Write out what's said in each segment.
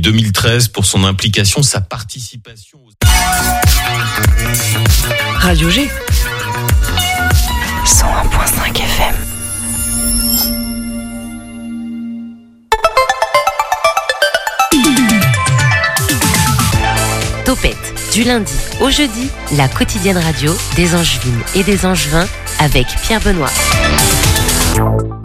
2013 pour son implication, sa participation. Radio G. 101.5 FM. Topette, du lundi au jeudi, la quotidienne radio des Angevines et des Angevins avec Pierre Benoît.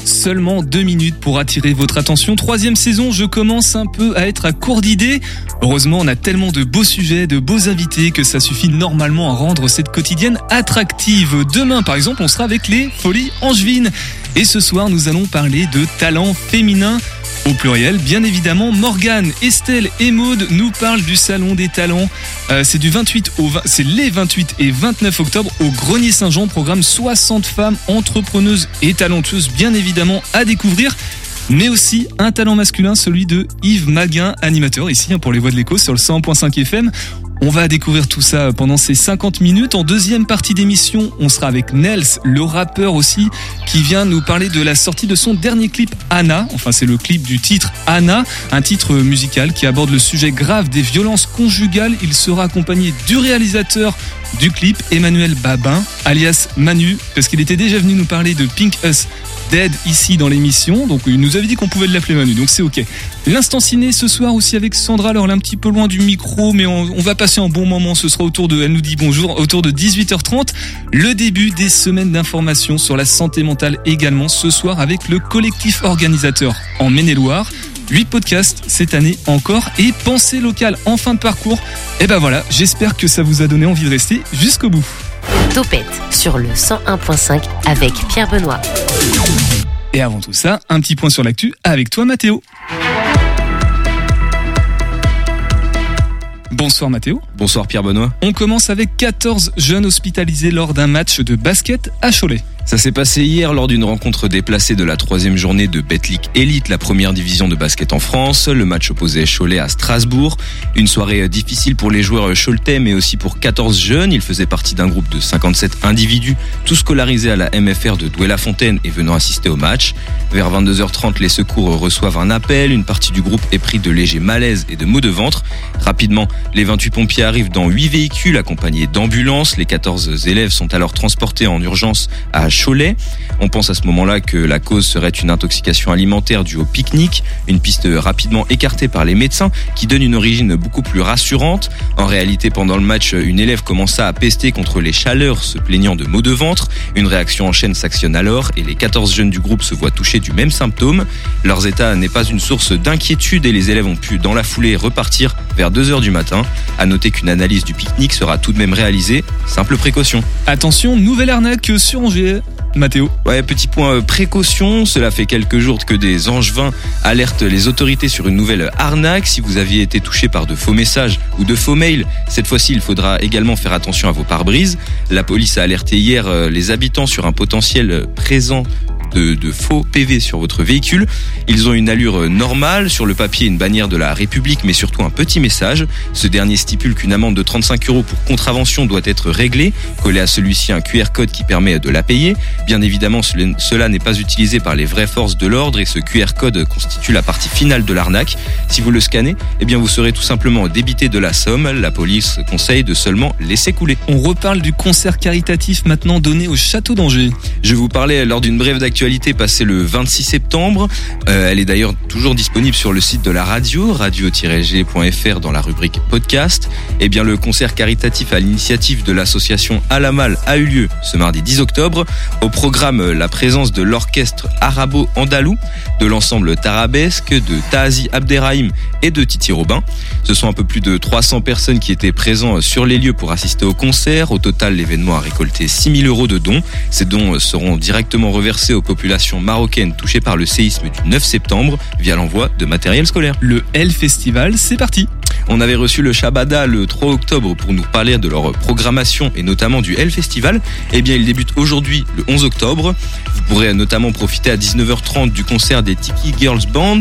Seulement deux minutes pour attirer votre attention. Troisième saison, je commence un peu à être à court d'idées. Heureusement, on a tellement de beaux sujets, de beaux invités que ça suffit normalement à rendre cette quotidienne attractive. Demain, par exemple, on sera avec les Folies Angevines. Et ce soir, nous allons parler de talent féminin. Au pluriel, bien évidemment, Morgane, Estelle et Maude nous parlent du Salon des Talents. Euh, c'est du 28 au 20, c'est les 28 et 29 octobre au Grenier Saint-Jean. Programme 60 femmes entrepreneuses et talentueuses, bien évidemment, à découvrir. Mais aussi un talent masculin, celui de Yves Maguin, animateur ici hein, pour les voix de l'écho sur le 100.5 FM. On va découvrir tout ça pendant ces 50 minutes. En deuxième partie d'émission, on sera avec Nels, le rappeur aussi, qui vient nous parler de la sortie de son dernier clip Anna. Enfin, c'est le clip du titre Anna, un titre musical qui aborde le sujet grave des violences conjugales. Il sera accompagné du réalisateur du clip, Emmanuel Babin, alias Manu, parce qu'il était déjà venu nous parler de Pink Us Dead ici dans l'émission. Donc il nous avait dit qu'on pouvait l'appeler Manu, donc c'est ok. L'instant ciné ce soir aussi avec Sandra. Alors elle est un petit peu loin du micro, mais on, va passer un bon moment. Ce sera autour de, elle nous dit bonjour, autour de 18h30. Le début des semaines d'information sur la santé mentale également ce soir avec le collectif organisateur en Maine-et-Loire. 8 podcasts cette année encore et pensée locale en fin de parcours. Et ben voilà, j'espère que ça vous a donné envie de rester jusqu'au bout. Topette sur le 101.5 avec Pierre Benoît. Et avant tout ça, un petit point sur l'actu avec toi Mathéo. Bonsoir Mathéo. Bonsoir Pierre Benoît. On commence avec 14 jeunes hospitalisés lors d'un match de basket à Cholet. Ça s'est passé hier lors d'une rencontre déplacée de la troisième journée de Betlic Elite, la première division de basket en France. Le match opposait Cholet à Strasbourg. Une soirée difficile pour les joueurs choletais, mais aussi pour 14 jeunes. Ils faisaient partie d'un groupe de 57 individus, tous scolarisés à la MFR de Douai-la-Fontaine et venant assister au match. Vers 22h30, les secours reçoivent un appel. Une partie du groupe est pris de légers malaises et de maux de ventre. Rapidement, les 28 pompiers arrivent dans 8 véhicules accompagnés d'ambulances. Les 14 élèves sont alors transportés en urgence à Cholet. On pense à ce moment-là que la cause serait une intoxication alimentaire due au pique-nique, une piste rapidement écartée par les médecins qui donne une origine beaucoup plus rassurante. En réalité, pendant le match, une élève commença à pester contre les chaleurs, se plaignant de maux de ventre. Une réaction en chaîne s'actionne alors et les 14 jeunes du groupe se voient touchés du même symptôme. Leur état n'est pas une source d'inquiétude et les élèves ont pu, dans la foulée, repartir vers 2 heures du matin. À noter qu'une analyse du pique-nique sera tout de même réalisée. Simple précaution. Attention, nouvelle arnaque sur Angers. Mathéo. Ouais, petit point précaution. Cela fait quelques jours que des angevins alertent les autorités sur une nouvelle arnaque. Si vous aviez été touché par de faux messages ou de faux mails, cette fois-ci, il faudra également faire attention à vos pare-brises. La police a alerté hier les habitants sur un potentiel présent de, de, faux PV sur votre véhicule. Ils ont une allure normale, sur le papier une bannière de la République, mais surtout un petit message. Ce dernier stipule qu'une amende de 35 euros pour contravention doit être réglée. Collé à celui-ci un QR code qui permet de la payer. Bien évidemment, cela n'est pas utilisé par les vraies forces de l'ordre et ce QR code constitue la partie finale de l'arnaque. Si vous le scannez, eh bien vous serez tout simplement débité de la somme. La police conseille de seulement laisser couler. On reparle du concert caritatif maintenant donné au Château d'Angers. Je vous parlais lors d'une brève d'actualité passée le 26 septembre. Euh, elle est d'ailleurs toujours disponible sur le site de la radio, radio-g.fr dans la rubrique podcast. Eh bien, le concert caritatif à l'initiative de l'association Alamal a eu lieu ce mardi 10 octobre. Au programme, la présence de l'orchestre arabo-andalou, de l'ensemble tarabesque, de Tazi Abderrahim et de Titi Robin. Ce sont un peu plus de 300 personnes qui étaient présents sur les lieux pour assister au concert. Au total, l'événement a récolté 6000 euros de dons. Ces dons seront directement reversés aux populations marocaines touchées par le séisme du 9 septembre via l'envoi de matériel scolaire. Le L Festival, c'est parti. On avait reçu le Shabada le 3 octobre pour nous parler de leur programmation et notamment du L Festival. Eh bien, il débute aujourd'hui le 11 octobre. Vous pourrez notamment profiter à 19h30 du concert des Tiki Girls Band.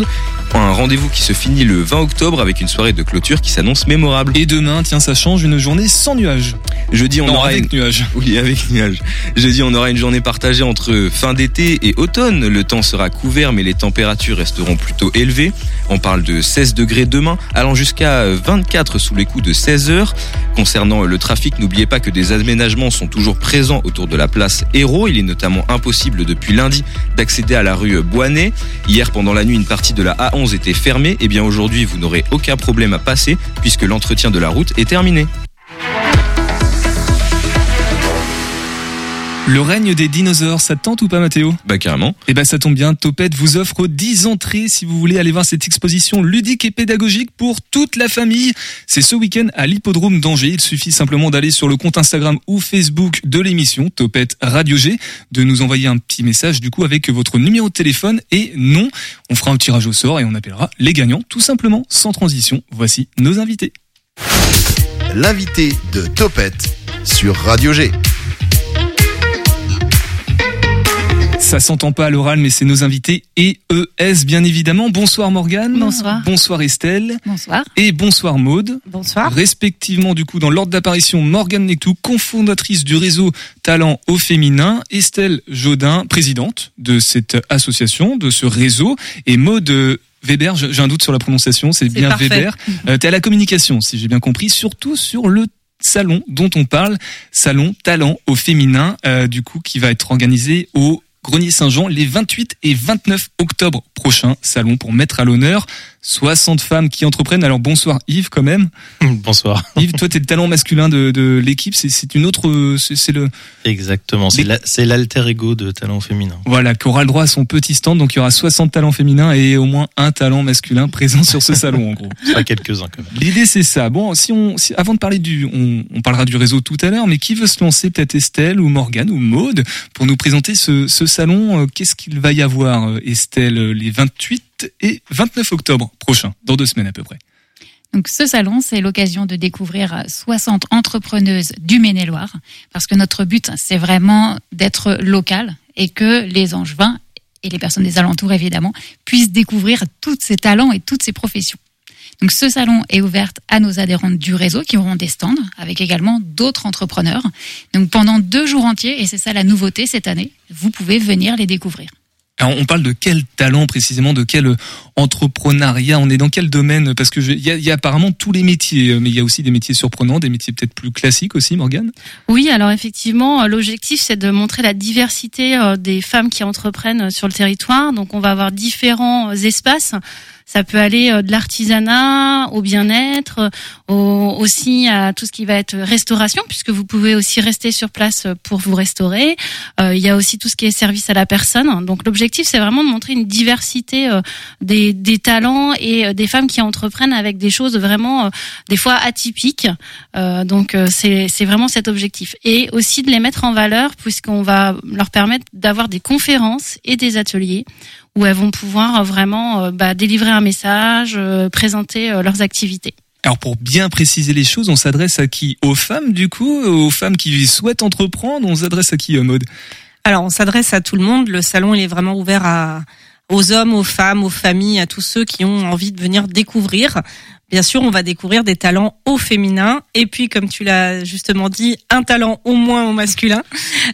un rendez-vous qui se finit le 20 octobre avec une soirée de clôture qui s'annonce mémorable. Et demain, tiens, ça change, une journée sans nuages. Jeudi, on non, aura avec une... nuages. Oui, avec nuages. Jeudi, on aura une journée partagée entre fin d'été et automne. Le temps sera couvert, mais les températures resteront plutôt élevées. On parle de 16 degrés demain, allant jusqu'à 24 sous les coups de 16 heures. Concernant le trafic, n'oubliez pas que des aménagements sont toujours présents autour de la place Hérault. Il est notamment impossible depuis lundi d'accéder à la rue Boinet. Hier, pendant la nuit, une partie de la A11 était fermée. Et bien aujourd'hui, vous n'aurez aucun problème à passer puisque l'entretien de la route est terminé. Le règne des dinosaures, ça te tente ou pas Mathéo? Bah carrément. Eh ben ça tombe bien, Topette vous offre 10 entrées si vous voulez aller voir cette exposition ludique et pédagogique pour toute la famille. C'est ce week-end à l'hippodrome d'Angers. Il suffit simplement d'aller sur le compte Instagram ou Facebook de l'émission Topette Radio G, de nous envoyer un petit message du coup avec votre numéro de téléphone et non, on fera un tirage au sort et on appellera les gagnants tout simplement sans transition. Voici nos invités. L'invité de Topette sur Radio G. Ça s'entend pas à l'oral, mais c'est nos invités EES, bien évidemment. Bonsoir Morgane. Bonsoir. Bonsoir Estelle. Bonsoir. Et bonsoir Maude. Bonsoir. Respectivement, du coup, dans l'ordre d'apparition, Morgane Nectou, cofondatrice du réseau Talent au féminin. Estelle Jodin, présidente de cette association, de ce réseau. Et Maude Weber, j'ai un doute sur la prononciation, c'est bien parfait. Weber. Euh, T'es à la communication, si j'ai bien compris, surtout sur le salon dont on parle, salon talent au féminin, euh, du coup, qui va être organisé au Grenier Saint-Jean les 28 et 29 octobre prochains. Salon pour mettre à l'honneur 60 femmes qui entreprennent. Alors bonsoir Yves quand même. Bonsoir. Yves, toi t'es le talent masculin de, de l'équipe. C'est- C'est une autre, c'est le Exactement. C'est Mais- la- c'est l'alter ego de talent féminin. voilà qui aura le droit à son petit stand. Donc il y aura 60 talents féminins et au moins un talent masculin présent sur ce salon en gros. Pas quelques-uns quand même. L'idée c'est ça. Bon, si on, si- avant de parler du, on, on parlera du réseau tout à l'heure, mais qui veut se lancer peut-être Estelle ou Morgane ou Maude pour nous présenter ce, ce salon? Euh, Qu'est-ce qu'il va y avoir, euh, Estelle, les 28 et 29 octobre prochains, dans deux semaines à peu près. Donc ce salon, c'est l'occasion de découvrir 60 entrepreneuses du Maine-et-Loire, parce que notre but, c'est vraiment d'être local et que les Angevins et les personnes des alentours, évidemment, puissent découvrir tous ces talents et toutes ces professions. Donc ce salon est ouvert à nos adhérentes du réseau qui auront des stands, avec également d'autres entrepreneurs. Donc pendant deux jours entiers, et c'est ça la nouveauté cette année, vous pouvez venir les découvrir. On parle de quel talent précisément, de quel entrepreneuriat, on est dans quel domaine? Parce que il y, a, apparemment tous les métiers, euh, mais il y a aussi des métiers surprenants, des métiers peut-être plus classiques aussi, Morgane. Oui, alors effectivement, euh, l'objectif c'est de montrer la diversité euh, des femmes qui entreprennent sur le territoire. Donc on va avoir différents espaces. Ça peut aller euh, de l'artisanat au bien-être, euh, au- aussi à tout ce qui va être restauration, puisque vous pouvez aussi rester sur place euh, pour vous restaurer. Euh, il y a aussi tout ce qui est service à la personne. Donc l'objectif c'est vraiment de montrer une diversité des, des talents et des femmes qui entreprennent avec des choses vraiment des fois atypiques. Donc c'est vraiment cet objectif et aussi de les mettre en valeur puisqu'on va leur permettre d'avoir des conférences et des ateliers où elles vont pouvoir euh, vraiment euh, bah, délivrer un message, euh, présenter euh, leurs activités. Alors pour bien préciser les choses, on s'adresse à qui? Aux femmes du coup? Aux femmes qui souhaitent entreprendre? On s'adresse à qui, Maude? Alors, on s'adresse à tout le monde. Le salon, il est vraiment ouvert à, aux hommes, aux femmes, aux familles, à tous ceux qui ont envie de venir découvrir. Bien sûr, on va découvrir des talents au féminin et puis, comme tu l'as justement dit, un talent au moins au masculin.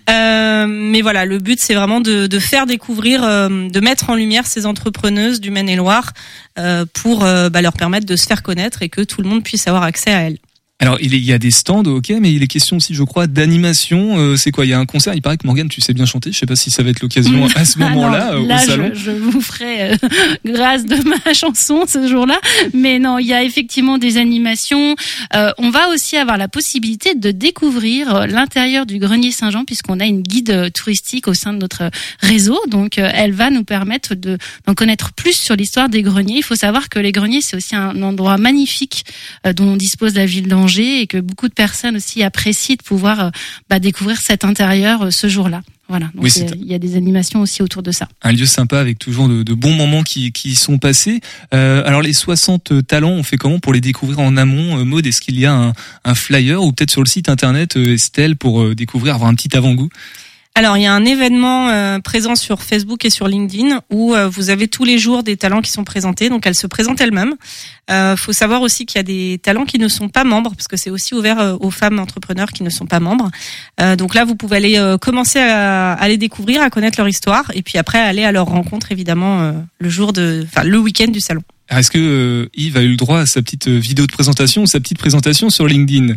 Euh, mais voilà, le but, c'est vraiment de, faire découvrir, euh, de mettre en lumière ces entrepreneuses du Maine-et-Loire euh, pour bah, leur permettre de se faire connaître et que tout le monde puisse avoir accès à elles. Alors il y a des stands, ok, mais il est question aussi, je crois, d'animation. Euh, c'est quoi Il y a un concert. Il paraît que Morgane, tu sais bien chanter. Je sais pas si ça va être l'occasion à ce moment-là Alors, euh, au salon. je, je vous ferai euh, grâce de ma chanson ce jour-là. Mais non, il y a effectivement des animations. Euh, on va aussi avoir la possibilité de découvrir l'intérieur du grenier Saint-Jean puisqu'on a une guide touristique au sein de notre réseau. Donc, elle va nous permettre de d'en connaître plus sur l'histoire des greniers. Il faut savoir que les greniers, c'est aussi un endroit magnifique dont dispose la ville d'Angers et que beaucoup de personnes aussi apprécient de pouvoir euh, bah, découvrir cet intérieur euh, ce jour-là. Voilà. Donc, Oui, c'est- euh, il y a des animations aussi autour de ça. Un lieu sympa avec toujours de, de bons moments qui, qui sont passés. Euh, alors les 60 talents, on fait comment pour les découvrir en amont Maude, est-ce qu'il y a un, un flyer ou peut-être sur le site internet Estelle pour découvrir, avoir un petit avant-goût? Alors, il y a un événement euh, présent sur Facebook et sur LinkedIn où euh, vous avez tous les jours des talents qui sont présentés. Donc, elles se présentent elles-mêmes. Euh, faut savoir aussi qu'il y a des talents qui ne sont pas membres parce que c'est aussi ouvert euh, aux femmes entrepreneurs qui ne sont pas membres. Euh, donc là, vous pouvez aller euh, commencer à, à les découvrir, à connaître leur histoire et puis après aller à leur rencontre évidemment le jour de, enfin le week-end du salon. Est-ce que Yves a eu le droit à sa petite vidéo de présentation, sa petite présentation sur LinkedIn?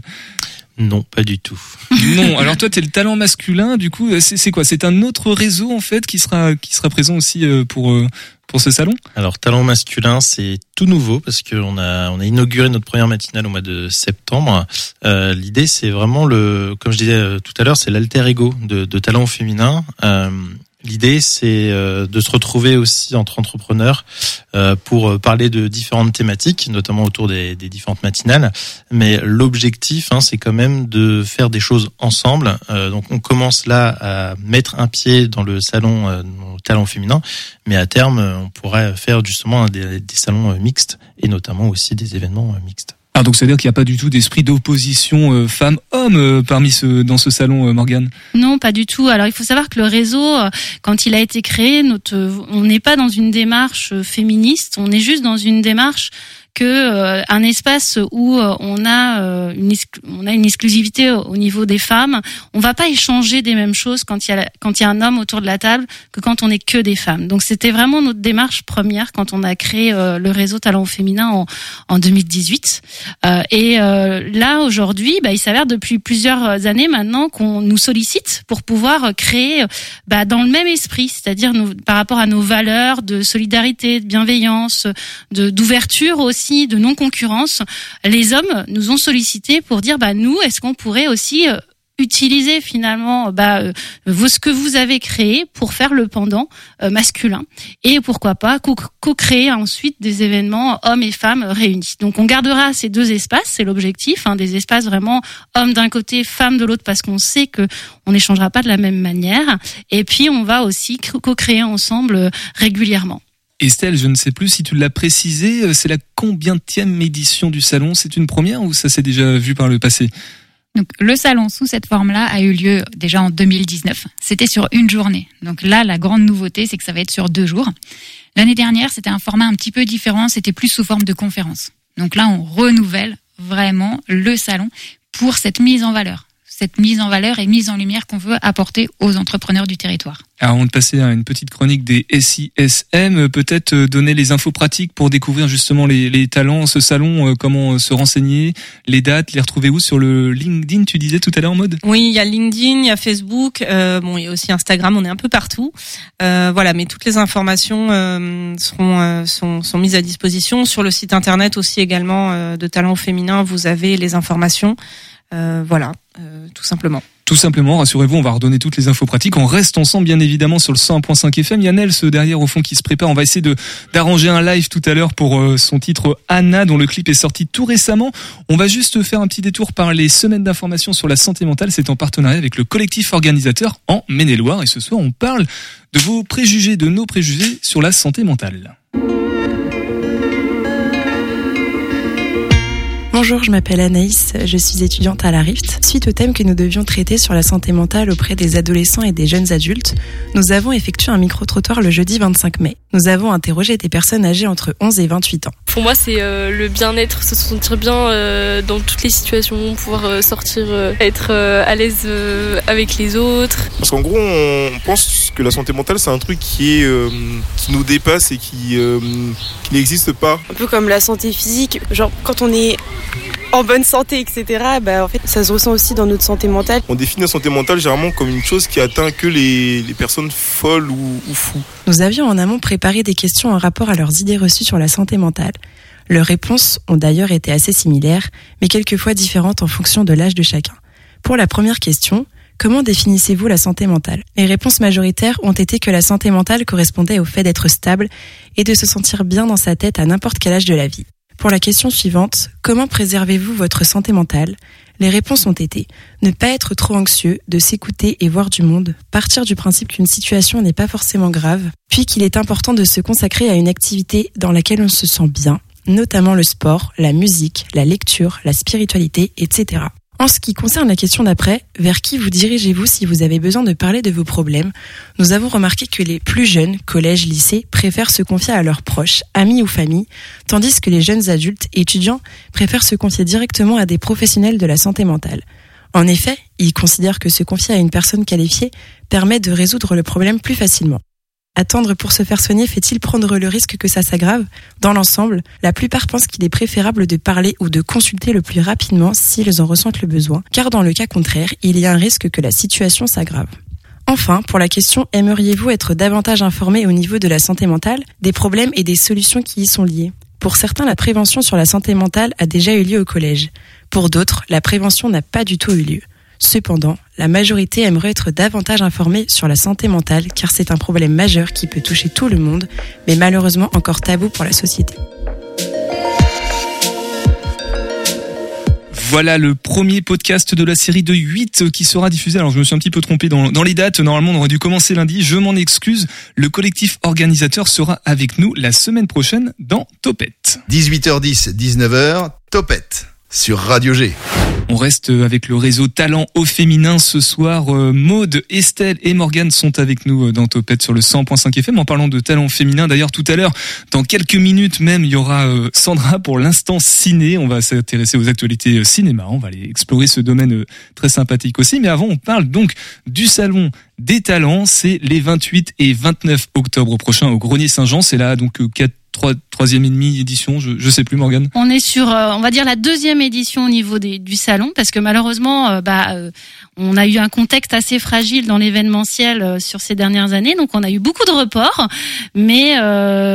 Non, pas du tout. Non. Alors toi, t'es le talent masculin. Du coup, euh, c'est quoi? C'est un autre réseau en fait qui sera qui sera présent aussi euh, pour euh, pour ce salon? Alors, talent masculin, c'est tout nouveau parce qu'on a on a inauguré notre première matinale au mois de septembre. Euh, L'idée, c'est vraiment le, comme je disais tout à l'heure, c'est l'alter ego de, de talent féminin. Euh, L'idée, c'est euh, de se retrouver aussi entre entrepreneurs euh, pour euh, parler de différentes thématiques, notamment autour des, différentes matinales. Mais l'objectif, hein, c'est quand même de faire des choses ensemble. Donc, on commence là à mettre un pied dans le salon au talent féminin, mais à terme, on pourrait faire justement des, des salons mixtes et notamment aussi des événements mixtes. Ah donc c'est à dire qu'il n'y a pas du tout d'esprit d'opposition euh, femmes-hommes euh, parmi ce dans ce salon, euh, Morgane? Non, pas du tout. Alors il faut savoir que le réseau, euh, quand il a été créé, notre, on n'est pas dans une démarche euh, féministe, on est juste dans une démarche que euh, un espace où euh, on a euh, une on a une exclusivité au au niveau des femmes, on va pas échanger des mêmes choses quand il y a quand il y a un homme autour de la table que quand on est que des femmes. Donc c'était vraiment notre démarche première quand on a créé le réseau Talent féminin en, en 2018. Euh, et là aujourd'hui, bah, il s'avère depuis plusieurs années maintenant qu'on nous sollicite pour pouvoir créer bah, dans le même esprit, c'est-à-dire par rapport à nos valeurs de solidarité, de bienveillance, de d'ouverture aussi, de non concurrence. Les hommes nous ont sollicité pour dire bah nous, est-ce qu'on pourrait aussi euh, utiliser finalement bah, euh, vous, ce que vous avez créé pour faire le pendant euh, masculin et pourquoi pas co- co-créer ensuite des événements hommes et femmes réunis. Donc on gardera ces deux espaces, c'est l'objectif, hein, des espaces vraiment hommes d'un côté, femmes de l'autre, parce qu'on sait que on n'échangera pas de la même manière. Et puis on va aussi co- co-créer ensemble régulièrement. Estelle, je ne sais plus si tu l'as précisé, euh, c'est la combientième édition du salon C'est une première ou ça s'est déjà vu par le passé? Donc le salon sous cette forme-là a eu lieu déjà en 2019. C'était sur une journée. Donc là, la grande nouveauté, c'est que ça va être sur deux jours. L'année dernière, c'était un format un petit peu différent. C'était plus sous forme de conférence. Donc là, on renouvelle vraiment le salon pour cette mise en valeur, cette mise en valeur et mise en lumière qu'on veut apporter aux entrepreneurs du territoire. Alors, avant de passer à une petite chronique des SISM, peut-être euh, donner les infos pratiques pour découvrir justement les, les talents, ce salon, euh, comment euh, se renseigner, les dates, les retrouver où? Sur le LinkedIn, tu disais tout à l'heure en mode Oui, il y a LinkedIn, il y a Facebook, euh, bon, il y a aussi Instagram, on est un peu partout. Euh, voilà, mais toutes les informations euh, seront, euh, sont, sont mises à disposition sur le site internet aussi également euh, de Talent Féminin. Vous avez les informations, voilà, euh, tout simplement. Tout simplement, rassurez-vous, on va redonner toutes les infos pratiques. On reste ensemble, bien évidemment, sur le 101.5 FM. Il y a Nels euh, derrière, au fond, qui se prépare. On va essayer de d'arranger un live tout à l'heure pour euh, son titre Anna, dont le clip est sorti tout récemment. On va juste faire un petit détour par les semaines d'information sur la santé mentale. C'est en partenariat avec le collectif organisateur en Maine-et-Loire. Et ce soir, on parle de vos préjugés, de nos préjugés sur la santé mentale. Bonjour, je m'appelle Anaïs, je suis étudiante à la RIFT. Suite au thème que nous devions traiter sur la santé mentale auprès des adolescents et des jeunes adultes, nous avons effectué un micro-trottoir le jeudi 25 mai. Nous avons interrogé des personnes âgées entre 11 et 28 ans. Pour moi, c'est euh, le bien-être, se sentir bien euh, dans toutes les situations, pouvoir euh, sortir, euh, être euh, à l'aise euh, avec les autres. Parce qu'en gros, on pense que la santé mentale, c'est un truc qui, est, euh, qui nous dépasse et qui, euh, qui n'existe pas. Un peu comme la santé physique, genre quand on est en bonne santé, etc., bah, en fait, ça se ressent aussi dans notre santé mentale. On définit la santé mentale généralement comme une chose qui atteint que les, les personnes folles ou, ou fous. Nous avions en amont préparé des questions en rapport à leurs idées reçues sur la santé mentale. Leurs réponses ont d'ailleurs été assez similaires, mais quelquefois différentes en fonction de l'âge de chacun. Pour la première question, comment définissez-vous la santé mentale? Les réponses majoritaires ont été que la santé mentale correspondait au fait d'être stable et de se sentir bien dans sa tête à n'importe quel âge de la vie. Pour la question suivante, comment préservez-vous votre santé mentale? Les réponses ont été ne pas être trop anxieux, de s'écouter et voir du monde, partir du principe qu'une situation n'est pas forcément grave, puis qu'il est important de se consacrer à une activité dans laquelle on se sent bien, notamment le sport, la musique, la lecture, la spiritualité, etc. En ce qui concerne la question d'après, vers qui vous dirigez-vous si vous avez besoin de parler de vos problèmes? Nous avons remarqué que les plus jeunes, collège, lycée, préfèrent se confier à leurs proches, amis ou famille, tandis que les jeunes adultes étudiants préfèrent se confier directement à des professionnels de la santé mentale. En effet, ils considèrent que se confier à une personne qualifiée permet de résoudre le problème plus facilement. Attendre pour se faire soigner fait-il prendre le risque que ça s'aggrave? Dans l'ensemble, la plupart pensent qu'il est préférable de parler ou de consulter le plus rapidement s'ils en ressentent le besoin, car dans le cas contraire, il y a un risque que la situation s'aggrave. Enfin, pour la question aimeriez-vous être davantage informé au niveau de la santé mentale, des problèmes et des solutions qui y sont liés Pour certains, la prévention sur la santé mentale a déjà eu lieu au collège. Pour d'autres, la prévention n'a pas du tout eu lieu. Cependant, la majorité aimerait être davantage informée sur la santé mentale car c'est un problème majeur qui peut toucher tout le monde, mais malheureusement encore tabou pour la société. Voilà le premier podcast de la série de 8 qui sera diffusé. Alors je me suis un petit peu trompé dans, dans les dates. Normalement on aurait dû commencer lundi. Je m'en excuse. Le collectif organisateur sera avec nous la semaine prochaine dans Topette. 18h10, 19h, Topette sur Radio G. On reste avec le réseau Talent au féminin ce soir. Euh, Maude, Estelle et Morgane sont avec nous euh, dans Topette sur le 100.5 FM en parlant de talent féminin. D'ailleurs, tout à l'heure, dans quelques minutes même, il y aura euh, Sandra pour l'instant ciné. On va s'intéresser aux actualités cinéma. On va aller explorer ce domaine très sympathique aussi. Mais avant, on parle donc du salon des talents. C'est les 28 et 29 octobre prochains au Grenier Saint-Jean. C'est là donc quatre trois, troisième et demi édition, je, je sais plus Morgane. On est sur, euh, on va dire la deuxième édition au niveau des, du salon, parce que malheureusement, euh, bah, euh, on a eu un contexte assez fragile dans l'événementiel sur ces dernières années, donc on a eu beaucoup de reports, mais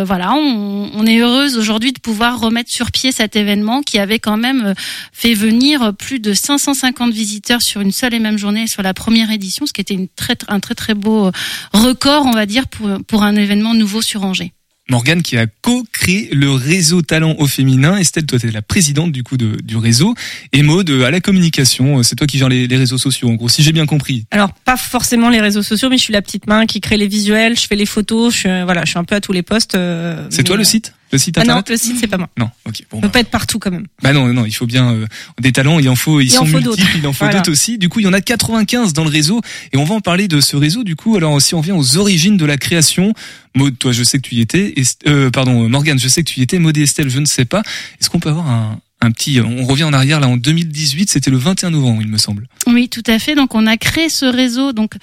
voilà, on, on, est heureuse aujourd'hui de pouvoir remettre sur pied cet événement qui avait quand même fait venir plus de 550 visiteurs sur une seule et même journée sur la première édition, ce qui était une très, un très très beau record, on va dire, pour, pour un événement nouveau sur Angers. Morgane qui a co-créé le réseau talent au féminin. Estelle, toi, tu es la présidente du coup de, du réseau. Et Maud, à la communication, c'est toi qui gères les, les, réseaux sociaux, en gros, si j'ai bien compris. Alors, pas forcément les réseaux sociaux, mais je suis la petite main qui crée les visuels, je fais les photos, je suis, voilà, je suis un peu à tous les postes. Euh, c'est toi le site? Le site internet ah non, le site c'est pas moi. Non, ok. Bon, on peut bah. pas être partout quand même. Bah non, non, il faut bien euh, des talents. Il en faut, ils il sont multiples. Il en faut d'autres aussi. Du coup, il y en a 95 dans le réseau, et on va en parler de ce réseau. Du coup, alors si on vient aux origines de la création, Maud, toi, je sais que tu y étais. Et, euh, pardon, Morgane, je sais que tu y étais. Maud et Estelle, je ne sais pas. Est-ce qu'on peut avoir un, un petit, on revient en arrière là en 2018, c'était le 21 novembre, il me semble. Oui, tout à fait. Donc on a créé ce réseau donc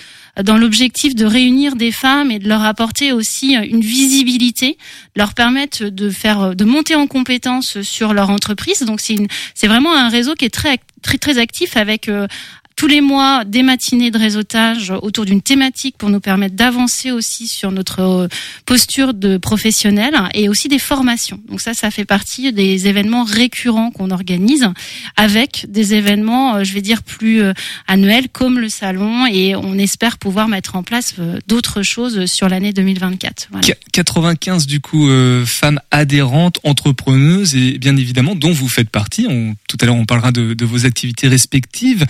dans l'objectif de réunir des femmes et de leur apporter aussi une visibilité, leur permettre de faire de monter en compétences sur leur entreprise. Donc c'est c'est vraiment un réseau qui est très très très actif avec euh, tous les mois des matinées de réseautage autour d'une thématique pour nous permettre d'avancer aussi sur notre euh, posture de professionnel et aussi des formations. Donc ça, ça fait partie des événements récurrents qu'on organise avec des événements, euh, je vais dire, plus euh, annuels comme le salon et on espère pouvoir mettre en place d'autres choses sur l'année 2024. Voilà. 95 du coup femmes adhérentes, entrepreneuses et bien évidemment dont vous faites partie. Tout à l'heure on parlera de vos activités respectives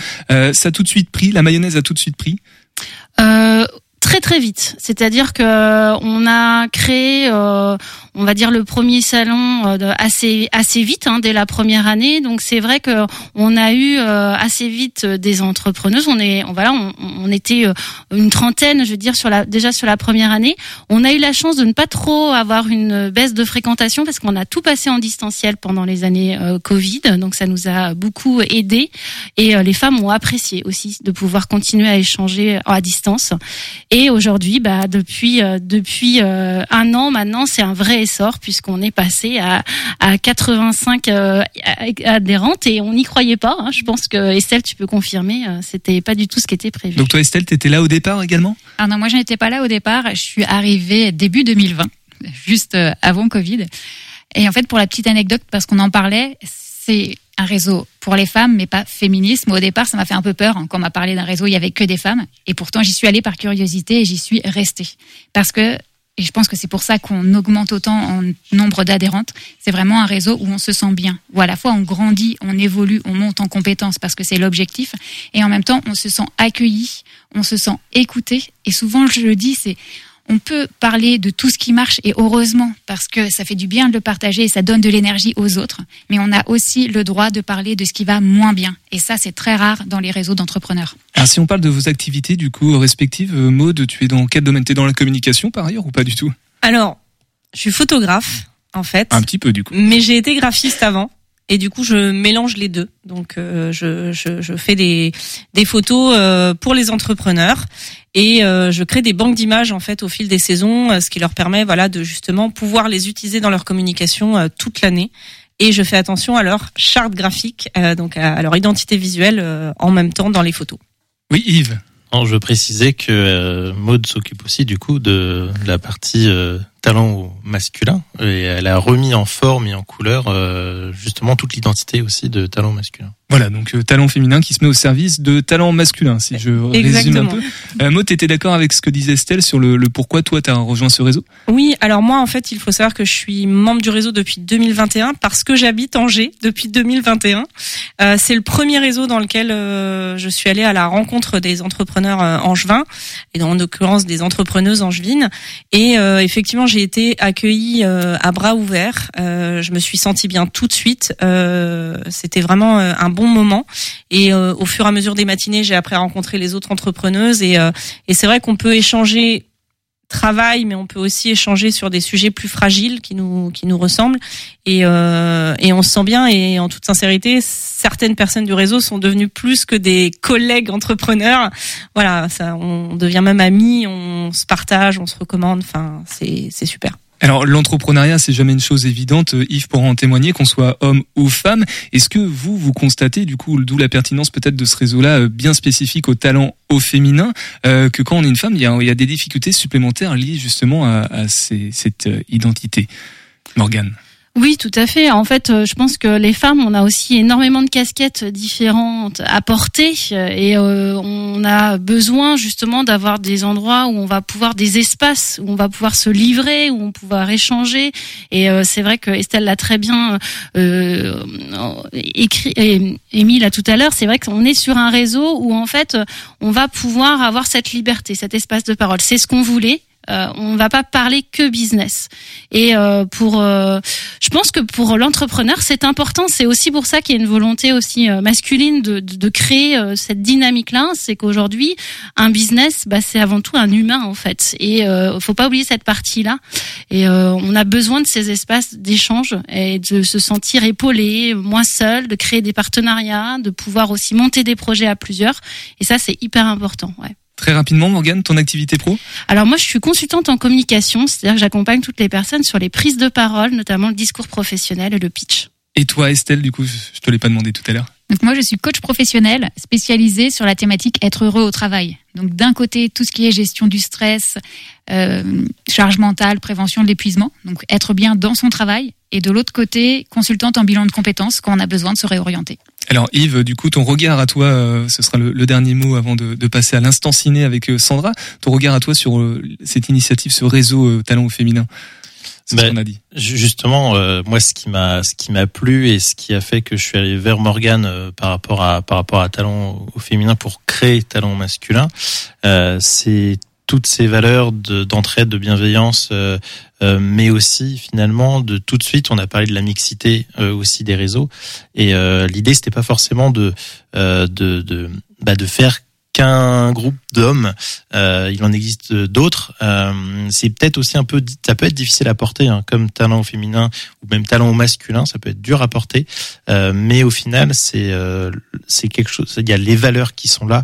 ça a tout de suite pris La mayonnaise a tout de suite pris? Euh, très très vite. C'est-à-dire que euh, on a créé, euh, on va dire le premier salon euh, assez assez vite hein, dès la première année. Donc c'est vrai que on a eu assez vite des entrepreneuses. On est, on, voilà, on, on, était une trentaine, je veux dire sur la déjà sur la première année. On a eu la chance de ne pas trop avoir une baisse de fréquentation parce qu'on a tout passé en distanciel pendant les années Covid. Donc ça nous a beaucoup aidé et les femmes ont apprécié aussi de pouvoir continuer à échanger à distance. Aujourd'hui, bah, depuis euh, depuis euh, un an maintenant, c'est un vrai essor puisqu'on est passé à, à 85 euh, adhérentes et on n'y croyait pas. Hein. Je pense que Estelle, tu peux confirmer, c'était pas du tout ce qui était prévu. Donc toi, Estelle, t'étais là au départ également? Ah non, moi je n'étais pas là au départ. Je suis arrivée début 2020, juste avant Covid. Et en fait, pour la petite anecdote, parce qu'on en parlait, c'est un réseau pour les femmes, mais pas féminisme. Au départ, ça m'a fait un peu peur hein, quand on m'a parlé d'un réseau, il y avait que des femmes. Et pourtant, j'y suis allée par curiosité et j'y suis restée. Parce que, et je pense que c'est pour ça qu'on augmente autant en nombre d'adhérentes, c'est vraiment un réseau où on se sent bien, où à la fois on grandit, on évolue, on monte en compétences parce que c'est l'objectif, et en même temps on se sent accueilli, on se sent écouté. Et souvent, je le dis, c'est on peut parler de tout ce qui marche et heureusement parce que ça fait du bien de le partager et ça donne de l'énergie aux autres. Mais on a aussi le droit de parler de ce qui va moins bien. Et ça, c'est très rare dans les réseaux d'entrepreneurs. Alors si on parle de vos activités du coup respectives, euh, Maud, tu es dans quel domaine? T'es dans la communication par ailleurs ou pas du tout? Alors, je suis photographe en fait. Un petit peu du coup. Mais j'ai été graphiste avant. Et du coup, je mélange les deux. Donc, euh, je, je, je, fais des, des photos euh, pour les entrepreneurs et euh, je crée des banques d'images en fait au fil des saisons, ce qui leur permet, voilà, de justement pouvoir les utiliser dans leur communication toute l'année. Et je fais attention à leur charte graphique, donc à, leur identité visuelle en même temps dans les photos. Oui, Yves. Non, je précisais que Maud s'occupe aussi du coup de la partie talent masculin et elle a remis en forme et en couleur euh, justement toute l'identité aussi de talent masculin. Voilà, donc euh, talent féminin qui se met au service de talent masculin, si je résume un peu. Euh, Maud, t'étais d'accord avec ce que disait Estelle sur le, le pourquoi toi t'as rejoint ce réseau? Oui, alors moi en fait, il faut savoir que je suis membre du réseau depuis 2021 parce que j'habite Angers depuis 2021. Euh, c'est le premier réseau dans lequel euh, je suis allée à la rencontre des entrepreneurs angevins et en l'occurrence des entrepreneuses angevines. Et effectivement, j'ai été accueillie à bras ouverts. je me suis sentie bien tout de suite. C'était vraiment un bon moment. Et euh, au fur et à mesure des matinées, j'ai après rencontré les autres entrepreneuses. Et, euh, et c'est vrai qu'on peut échanger travail, mais on peut aussi échanger sur des sujets plus fragiles qui nous qui nous ressemblent. Et, euh, et on se sent bien. Et en toute sincérité, certaines personnes du réseau sont devenues plus que des collègues entrepreneurs. Voilà, ça, on devient même amis, on se partage, on se recommande. Enfin, c'est c'est super. Alors l'entrepreneuriat, c'est jamais une chose évidente. Euh, Yves pourra en témoigner, qu'on soit homme ou femme. Est-ce que vous, vous constatez, du coup, d'où la pertinence peut-être de ce réseau-là, euh, bien spécifique au talent au féminin, euh, que quand on est une femme, il y a, il y a des difficultés supplémentaires liées justement à, cette identité? Morgane oui, tout à fait. En fait, euh, je pense que les femmes, on a aussi énormément de casquettes différentes à porter et euh, on a besoin justement d'avoir des endroits où on va pouvoir des espaces où on va pouvoir se livrer, où on va pouvoir échanger. Et euh, c'est vrai que Estelle l'a très bien écrit et là tout à l'heure. C'est vrai qu'on est sur un réseau où en fait on va pouvoir avoir cette liberté, cet espace de parole. C'est ce qu'on voulait euh, on va pas parler que business. Et euh, pour, euh, je pense que pour l'entrepreneur, c'est important. C'est aussi pour ça qu'il y a une volonté aussi euh, masculine de, de, créer cette dynamique-là. C'est qu'aujourd'hui, un business, bah, c'est avant tout un humain en fait. Et euh, faut pas oublier cette partie-là. Et on a besoin de ces espaces d'échange et de se sentir épaulé, moins seul, de créer des partenariats, de pouvoir aussi monter des projets à plusieurs. Et ça, c'est hyper important. Ouais. Très rapidement, Morgane, ton activité pro? Alors moi, je suis consultante en communication, c'est-à-dire que j'accompagne toutes les personnes sur les prises de parole, notamment le discours professionnel et le pitch. Et toi, Estelle, du coup, je te l'ai pas demandé tout à l'heure. Donc moi, je suis coach professionnel spécialisé sur la thématique être heureux au travail. Donc d'un côté, tout ce qui est gestion du stress, euh, charge mentale, prévention de l'épuisement, donc être bien dans son travail. Et de l'autre côté, consultante en bilan de compétences quand on a besoin de se réorienter. Alors Yves, du coup, ton regard à toi, euh, ce sera le, dernier mot avant de, passer à l'instant ciné avec euh, Sandra. Ton regard à toi sur cette initiative, ce réseau talent au féminin. C'est ce ben, qu'on a dit. Justement, moi, ce qui m'a, ce qui m'a plu et ce qui a fait que je suis allé vers Morgane par rapport à par rapport à talent au féminin pour créer talent masculin, c'est toutes ces valeurs d'entraide, de, bienveillance, euh, euh, mais aussi finalement de tout de suite, on a parlé de la mixité euh, aussi des réseaux. Et l'idée, c'était pas forcément de de de, bah, de faire qu'un groupe d'hommes. il en existe d'autres. c'est peut-être aussi un peu, ça peut être difficile à porter, hein, comme talent au féminin ou même talent au masculin, ça peut être dur à porter. mais au final, c'est c'est quelque chose. Il y a les valeurs qui sont là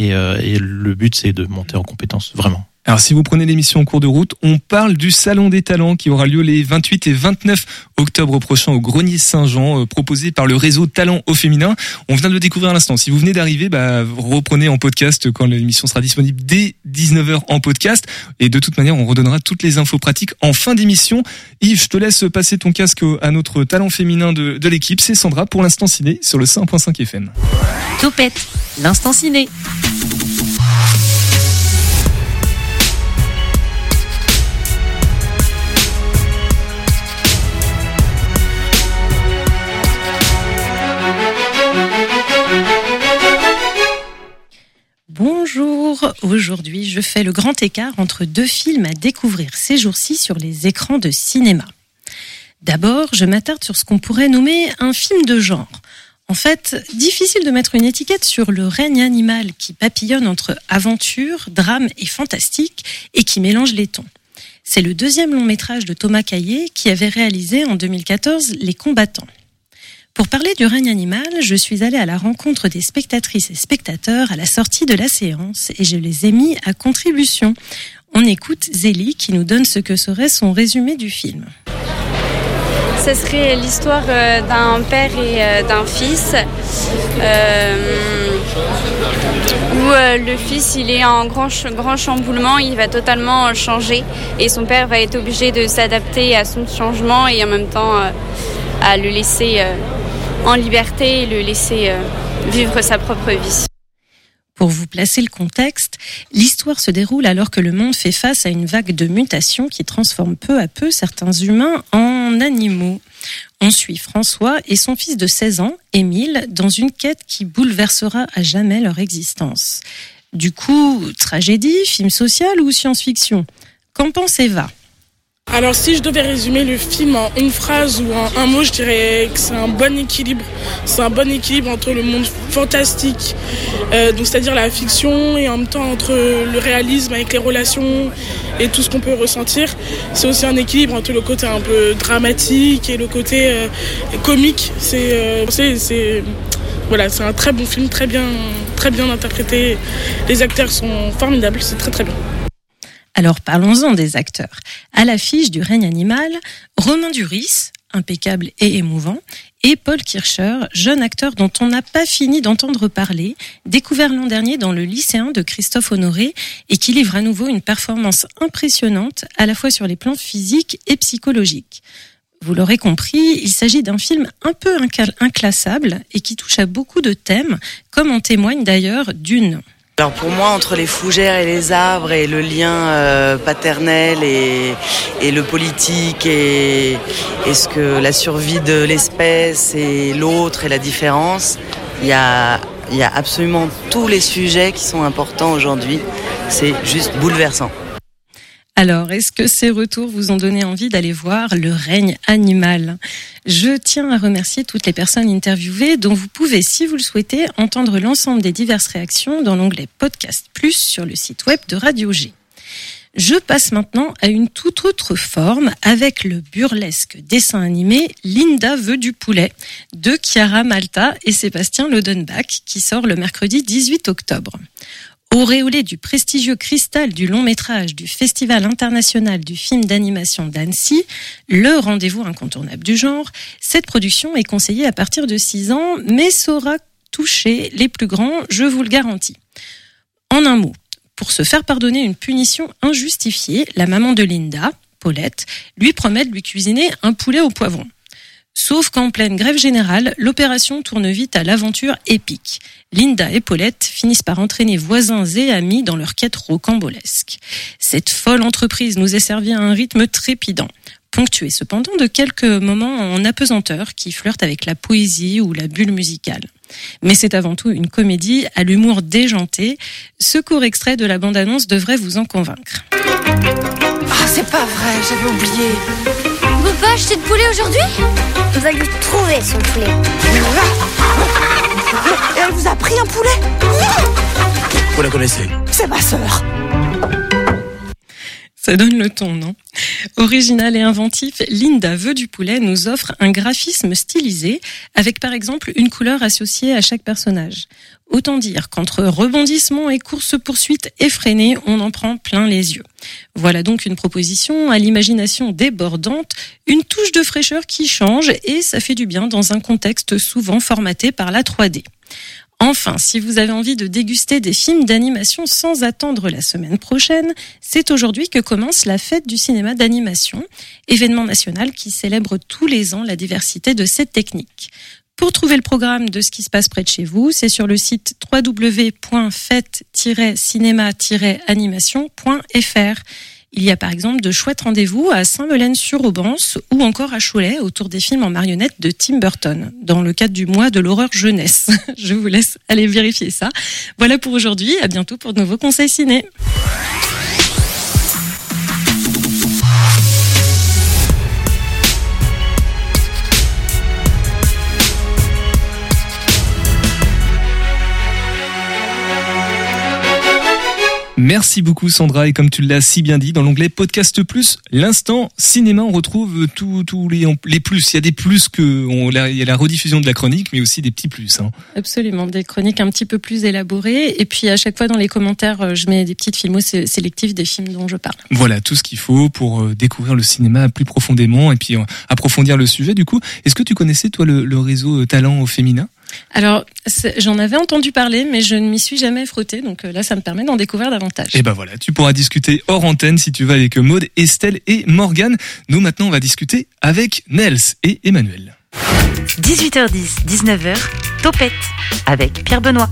et, euh, et le but, c'est de monter en compétence, vraiment. Alors si vous prenez l'émission en cours de route, on parle du Salon des Talents qui aura lieu les 28 et 29 octobre prochain au Grenier Saint-Jean, euh, proposé par le réseau Talent au féminin. On vient de le découvrir à l'instant. Si vous venez d'arriver, bah, reprenez en podcast quand l'émission sera disponible dès 19h en podcast. Et de toute manière, on redonnera toutes les infos pratiques en fin d'émission. Yves, je te laisse passer ton casque à notre talent féminin de, de l'équipe. C'est Sandra pour l'instant ciné sur le 5.5 FM. Topette, l'instant ciné. Bonjour. aujourd'hui, je fais le grand écart entre deux films à découvrir ces jours-ci sur les écrans de cinéma. D'abord, je m'attarde sur ce qu'on pourrait nommer un film de genre. En fait, difficile de mettre une étiquette sur le règne animal qui papillonne entre aventure, drame et fantastique et qui mélange les tons. C'est le deuxième long métrage de Thomas Caillé qui avait réalisé en 2014 Les combattants. Pour parler du règne animal, je suis allée à la rencontre des spectatrices et spectateurs à la sortie de la séance et je les ai mis à contribution. On écoute Zélie qui nous donne ce que serait son résumé du film. Ce serait l'histoire euh, d'un père et euh, d'un fils. Euh, où le fils il est en grand, grand chamboulement, il va totalement changer et son père va être obligé de s'adapter à son changement et en même temps à le laisser en liberté et le laisser vivre sa propre vie. Pour vous placer le contexte, l'histoire se déroule alors que le monde fait face à une vague de mutations qui transforme peu à peu certains humains en animaux. On suit François et son fils de 16 ans, Émile, dans une quête qui bouleversera à jamais leur existence. Du coup, tragédie, film social ou science-fiction? Qu'en pense Eva? Alors si je devais résumer le film en une phrase ou en un mot, je dirais que c'est un bon équilibre. C'est un bon équilibre entre le monde fantastique, euh, donc c'est-à-dire la fiction, et en même temps entre le réalisme avec les relations et tout ce qu'on peut ressentir. C'est aussi un équilibre entre le côté un peu dramatique et le côté euh, comique. C'est euh, c'est un très bon film, très bien, très bien interprété. Les acteurs sont formidables, c'est très très bien. Alors parlons-en des acteurs. À l'affiche du règne animal, Romain Duris, impeccable et émouvant, et Paul Kircher, jeune acteur dont on n'a pas fini d'entendre parler, découvert l'an dernier dans le lycéen de Christophe Honoré et qui livre à nouveau une performance impressionnante à la fois sur les plans physiques et psychologiques. Vous l'aurez compris, il s'agit d'un film un peu inclassable et qui touche à beaucoup de thèmes, comme en témoigne d'ailleurs Dune. Alors pour moi, entre les fougères et les arbres et le lien euh, paternel et, le politique et, ce que la survie de l'espèce et l'autre et la différence, il y a, y a absolument tous les sujets qui sont importants aujourd'hui. C'est juste bouleversant. Alors, est-ce que ces retours vous ont donné envie d'aller voir le règne animal? Je tiens à remercier toutes les personnes interviewées dont vous pouvez, si vous le souhaitez, entendre l'ensemble des diverses réactions dans l'onglet Podcast Plus sur le site web de Radio G. Je passe maintenant à une toute autre forme avec le burlesque dessin animé Linda veut du poulet de Chiara Malta et Sébastien Lodenbach qui sort le mercredi 18 octobre. Auréolé du prestigieux cristal du long métrage du Festival international du film d'animation d'Annecy, le rendez-vous incontournable du genre, cette production est conseillée à partir de 6 ans, mais saura toucher les plus grands, je vous le garantis. En un mot, pour se faire pardonner une punition injustifiée, la maman de Linda, Paulette, lui promet de lui cuisiner un poulet au poivron. Sauf qu'en pleine grève générale, l'opération tourne vite à l'aventure épique. Linda et Paulette finissent par entraîner voisins et amis dans leur quête rocambolesque. Cette folle entreprise nous est servie à un rythme trépidant, ponctué cependant de quelques moments en apesanteur qui flirtent avec la poésie ou la bulle musicale. Mais c'est avant tout une comédie à l'humour déjanté. Ce court extrait de la bande-annonce devrait vous en convaincre. Ah, c'est pas vrai, j'avais oublié. On peut pas acheter de poulet aujourd'hui On va lui trouver son poulet. Et elle vous a pris un poulet? Vous la connaissez? C'est ma sœur. Ça donne le ton, non? Original et inventif, Linda veut du poulet nous offre un graphisme stylisé avec par exemple une couleur associée à chaque personnage. Autant dire qu'entre rebondissements et courses-poursuites effrénées, on en prend plein les yeux. Voilà donc une proposition à l'imagination débordante, une touche de fraîcheur qui change et ça fait du bien dans un contexte souvent formaté par la 3D. Enfin, si vous avez envie de déguster des films d'animation sans attendre la semaine prochaine, c'est aujourd'hui que commence la fête du cinéma d'animation, événement national qui célèbre tous les ans la diversité de cette technique. Pour trouver le programme de ce qui se passe près de chez vous, c'est sur le site www.fête-cinéma-animation.fr. Il y a par exemple de chouettes rendez-vous à Saint-Melaine-sur-Aubance ou encore à Cholet autour des films en marionnettes de Tim Burton, dans le cadre du mois de l'horreur jeunesse. Je vous laisse aller vérifier ça. Voilà pour aujourd'hui, à bientôt pour de nouveaux conseils ciné. Merci beaucoup Sandra. Et comme tu l'as si bien dit dans l'onglet podcast plus l'instant cinéma on retrouve tous tous les les plus. Il y a des plus que on, il y a la rediffusion de la chronique mais aussi des petits plus hein. Absolument des chroniques un petit peu plus élaborées. Et puis à chaque fois dans les commentaires euh, je mets des petites films sélectives des films dont je parle. Voilà tout ce qu'il faut pour euh, découvrir le cinéma plus profondément et puis euh, approfondir le sujet. Du coup est-ce que tu connaissais toi le, le réseau talent au féminin? Alors, j'en avais entendu parler, mais je ne m'y suis jamais frotté, donc euh, là, ça me permet d'en découvrir davantage. Et ben voilà, tu pourras discuter hors antenne si tu vas avec Maude, Estelle et Morgane. Nous, maintenant, on va discuter avec Nels et Emmanuel. 18h10, 19h, Topette, avec Pierre Benoît.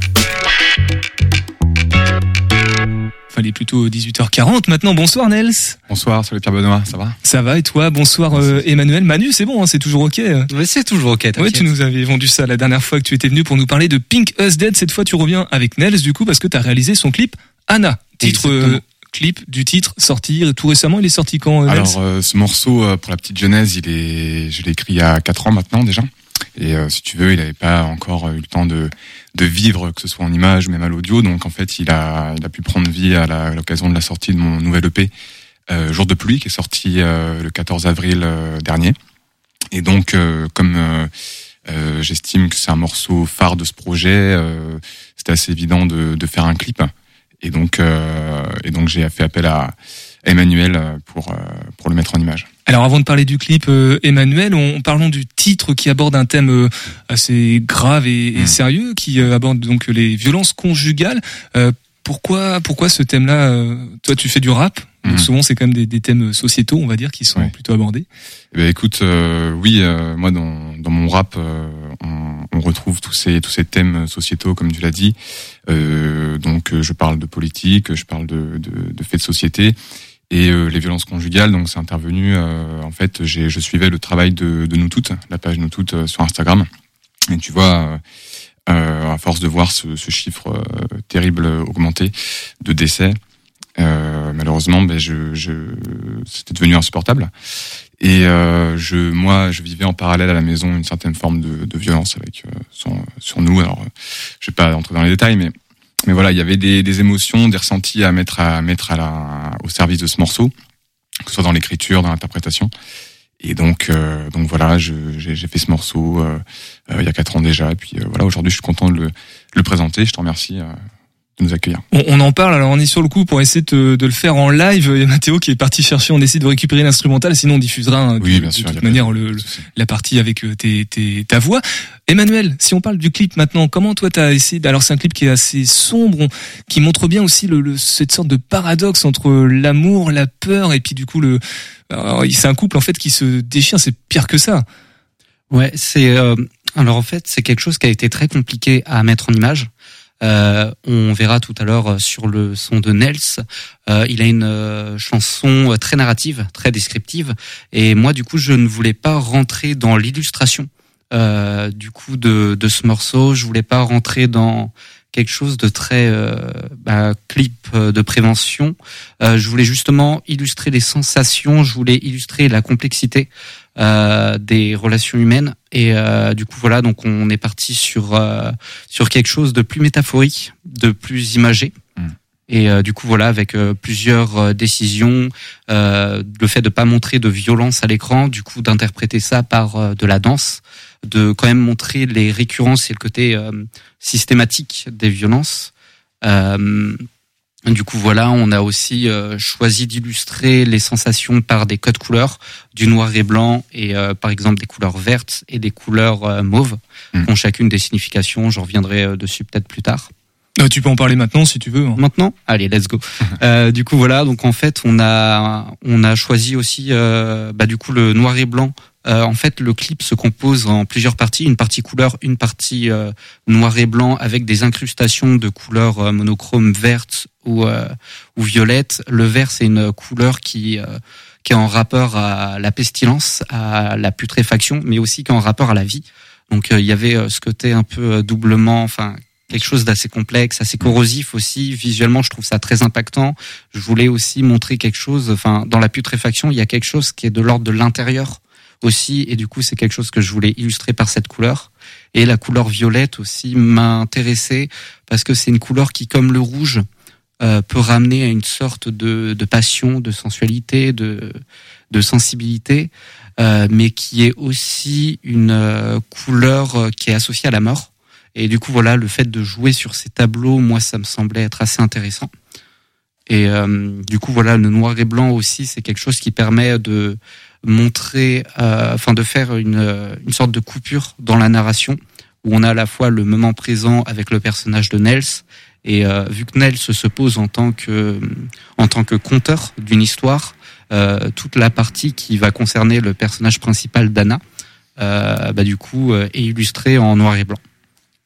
Fallait plutôt 18h40 maintenant. Bonsoir Nels. Bonsoir, salut Pierre Benoît, ça va? Ça va et toi? Bonsoir euh, Emmanuel. Manu, c'est bon, hein, c'est toujours ok. Oui, c'est toujours ok. Ouais, tu nous avais vendu ça la dernière fois que tu étais venu pour nous parler de Pink Us Dead. Cette fois, tu reviens avec Nels du coup parce que tu as réalisé son clip Anna, titre euh, clip du titre sorti tout récemment. Il est sorti quand euh, Alors euh, ce morceau euh, pour la petite genèse, il est, je l'ai écrit il y a quatre ans maintenant déjà. Et euh, si tu veux, il n'avait pas encore eu le temps de, de vivre, que ce soit en image ou même à l'audio. Donc en fait, il a, il a pu prendre vie à l'occasion de la sortie de mon nouvel EP, euh, Jour de pluie, qui est sorti euh, le 14 avril euh, dernier. Et donc, euh, comme euh, j'estime que c'est un morceau phare de ce projet, c'était assez évident de, de faire un clip. Et donc, et donc j'ai fait appel à Emmanuel euh, pour, euh, pour le mettre en image. Alors avant de parler du clip, euh, Emmanuel, on parlons du titre qui aborde un thème euh, assez grave et, et sérieux, qui euh, aborde donc les violences conjugales. Pourquoi, pourquoi ce thème-là Toi, tu fais du rap? Donc souvent, c'est quand même des, des thèmes sociétaux, on va dire, qui sont plutôt abordés. Eh ben, écoute, euh, oui, euh, moi dans, dans mon rap, euh, on, on retrouve tous ces tous ces thèmes sociétaux, comme tu l'as dit. Euh, donc, je parle de politique, je parle de, de, de faits de société et euh, les violences conjugales. Donc, c'est intervenu. euh, en fait, j'ai je suivais le travail de, de nous toutes, la page nous toutes euh, sur Instagram. Et tu vois. euh, à force de voir ce, ce chiffre euh, terrible augmenter de décès, malheureusement, ben je, je, c'était devenu insupportable. Et je, moi, je vivais en parallèle à la maison une certaine forme de, de violence avec euh, sur, nous. Alors, je vais pas entrer dans les détails, mais mais voilà, il y avait des, des émotions, des ressentis à mettre à mettre à la, au service de ce morceau, que ce soit dans l'écriture, dans l'interprétation. Et donc, euh, donc voilà, j'ai fait ce morceau euh, euh, il y a quatre ans déjà. Et puis euh, voilà, aujourd'hui, je suis content de le, de le présenter. Je te remercie euh, de nous accueillir. On, on en parle, alors on est sur le coup pour essayer de, de le faire en live. Il y a Mathéo qui est parti chercher, on essaie de récupérer l'instrumental, sinon on diffusera hein, de, bien de sûr, toute manière le, le- la partie avec euh, tes, tes, ta voix. Emmanuel, si on parle du clip maintenant, comment toi t'as essayé Alors c'est un clip qui est assez sombre, on- qui montre bien aussi le, le- cette sorte de paradoxe entre l'amour, la peur et puis du coup le. C'est un couple en fait qui se déchire, c'est pire que ça. Ouais, c'est euh, alors en fait c'est quelque chose qui a été très compliqué à mettre en image. Euh, on verra tout à l'heure euh, sur le son de Nels. Euh, il a une euh, chanson euh, très narrative, très descriptive, et moi du coup je ne voulais pas rentrer dans l'illustration euh, du coup de, de ce morceau. Je voulais pas rentrer dans quelque chose de très bah, clip de prévention. Je voulais justement illustrer les sensations. Je voulais illustrer la complexité euh, des relations humaines. Et euh, du coup, voilà, donc on est parti sur euh, sur quelque chose de plus métaphorique, de plus imagé. Et euh, du coup, voilà, avec euh, plusieurs décisions, euh, le fait de pas montrer de violence à l'écran, du coup, d'interpréter ça par de la danse, de quand même montrer les récurrences et le côté euh, systématique des violences. Du coup, voilà, on a aussi euh, choisi d'illustrer les sensations par des codes couleurs, du noir et blanc, et euh, par exemple des couleurs vertes et des couleurs euh, mauves, qui ont chacune des significations. Je reviendrai dessus peut-être plus tard. Tu peux en parler maintenant si tu veux. hein. Maintenant? Allez, let's go. du coup, voilà. Donc en fait, on a on a choisi aussi, bah, du coup, le noir et blanc Euh, en fait, le clip se compose en plusieurs parties, une partie couleur, une partie euh, noir et blanc avec des incrustations de couleurs euh, monochrome verte ou ou violette. Le vert, c'est une couleur qui qui est en rapport à la pestilence, à la putréfaction, mais aussi qui est en rapport à la vie. Donc il y avait ce côté un peu doublement, enfin quelque chose d'assez complexe, assez corrosif aussi. Visuellement, je trouve ça très impactant. Je voulais aussi montrer quelque chose. Enfin, dans la putréfaction, il y a quelque chose qui est de l'ordre de l'intérieur aussi, et du coup, c'est quelque chose que je voulais illustrer par cette couleur. Et la couleur violette aussi m'a intéressé parce que c'est une couleur qui, comme le rouge, euh, peut ramener à une sorte de, de passion, de sensualité, de, de sensibilité, euh, mais qui est aussi une euh, couleur qui est associée à la mort. Et du coup, voilà, le fait de jouer sur ces tableaux, moi, ça me semblait être assez intéressant. Et euh, du coup, voilà, le noir et blanc aussi, c'est quelque chose qui permet de montrer, euh, enfin, de faire une, une sorte de coupure dans la narration, où on a à la fois le moment présent avec le personnage de Nels, et euh, vu que Nels se pose en tant que, en tant que conteur d'une histoire, euh, toute la partie qui va concerner le personnage principal d'Anna, euh, bah, du coup, est illustrée en noir et blanc.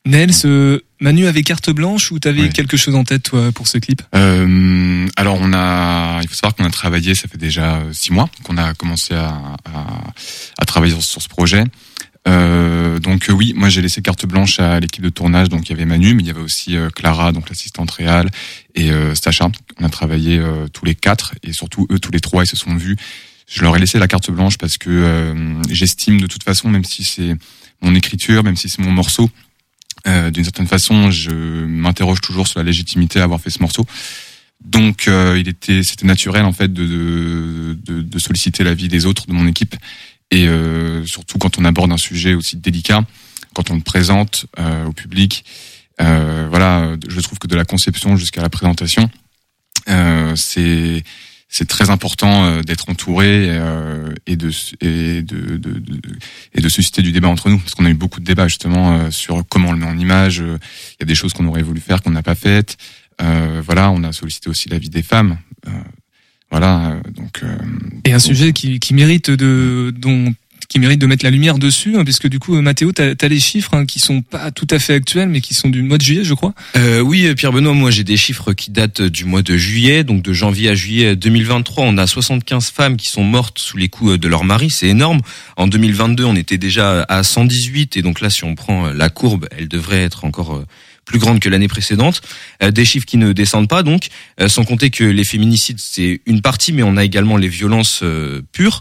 Nels, euh, Manu avait carte blanche ou t'avais quelque chose en tête toi pour ce clip? Euh, Alors on a, il faut savoir qu'on a travaillé, ça fait déjà euh, six mois qu'on a commencé à, à, à travailler sur, ce projet. Euh, donc euh, oui, moi j'ai laissé carte blanche à l'équipe de tournage, donc il y avait Manu, mais il y avait aussi Clara, donc l'assistante réelle, et Sacha. On a travaillé tous les quatre et surtout eux tous les trois, ils se sont vus. Je leur ai laissé la carte blanche parce que j'estime de toute façon, même si c'est mon écriture, même si c'est mon morceau, euh, D'une certaine façon, je m'interroge toujours sur la légitimité d'avoir fait ce morceau. Donc, euh, il était, c'était naturel en fait de, de, de, solliciter l'avis des autres de mon équipe, et euh, surtout quand on aborde un sujet aussi délicat, quand on le présente euh, au public. voilà, je trouve que de la conception jusqu'à la présentation, c'est c'est très important euh, d'être entouré euh, et de et de, de, de, et de susciter du débat entre nous parce qu'on a eu beaucoup de débats justement euh, sur comment on le met en image. Il y a des choses qu'on aurait voulu faire qu'on n'a pas faites. voilà, on a sollicité aussi l'avis des femmes. voilà, donc. et un sujet qui, qui mérite de dont qui mérite de mettre la lumière dessus, hein, puisque du coup, euh, Mathéo, tu as, les chiffres hein, qui sont pas tout à fait actuels, mais qui sont du mois de juillet, je crois. Euh, oui, euh, Pierre Benoît, moi j'ai des chiffres qui datent du mois de juillet, donc de janvier à juillet 2023. On a 75 femmes qui sont mortes sous les coups de leur mari, c'est énorme. En 2022, on était déjà à 118, et donc là, si on prend la courbe, elle devrait être encore plus grande que l'année précédente. des chiffres qui ne descendent pas, donc, sans compter que les féminicides, c'est une partie, mais on a également les violences pures.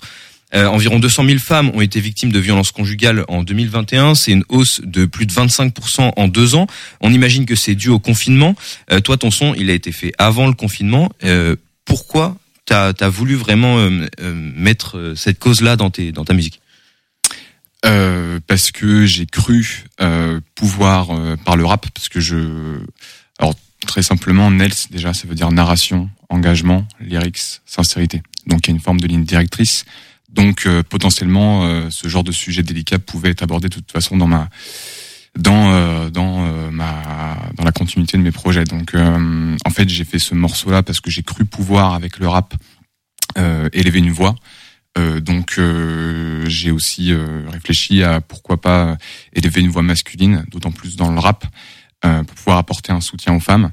Euh, environ 200 000 femmes ont été victimes de violences conjugales en 2021. C'est une hausse de plus de 25% en deux ans. On imagine que c'est dû au confinement. Euh, toi, ton son, il a été fait avant le confinement. Euh, pourquoi tu as, voulu vraiment mettre cette cause-là dans, dans ta musique? Parce que j'ai cru pouvoir, par le rap, parce que je... Alors, très simplement, Nels, déjà, ça veut dire narration, engagement, lyrics, sincérité. Donc, il y a une forme de ligne directrice. Donc euh, potentiellement, euh, ce genre de sujet délicat pouvait être abordé de toute façon dans ma dans euh, dans ma dans la continuité de mes projets. Donc en fait, j'ai fait ce morceau-là parce que j'ai cru pouvoir avec le rap élever une voix. donc j'ai aussi réfléchi à pourquoi pas élever une voix masculine, d'autant plus dans le rap, pour pouvoir apporter un soutien aux femmes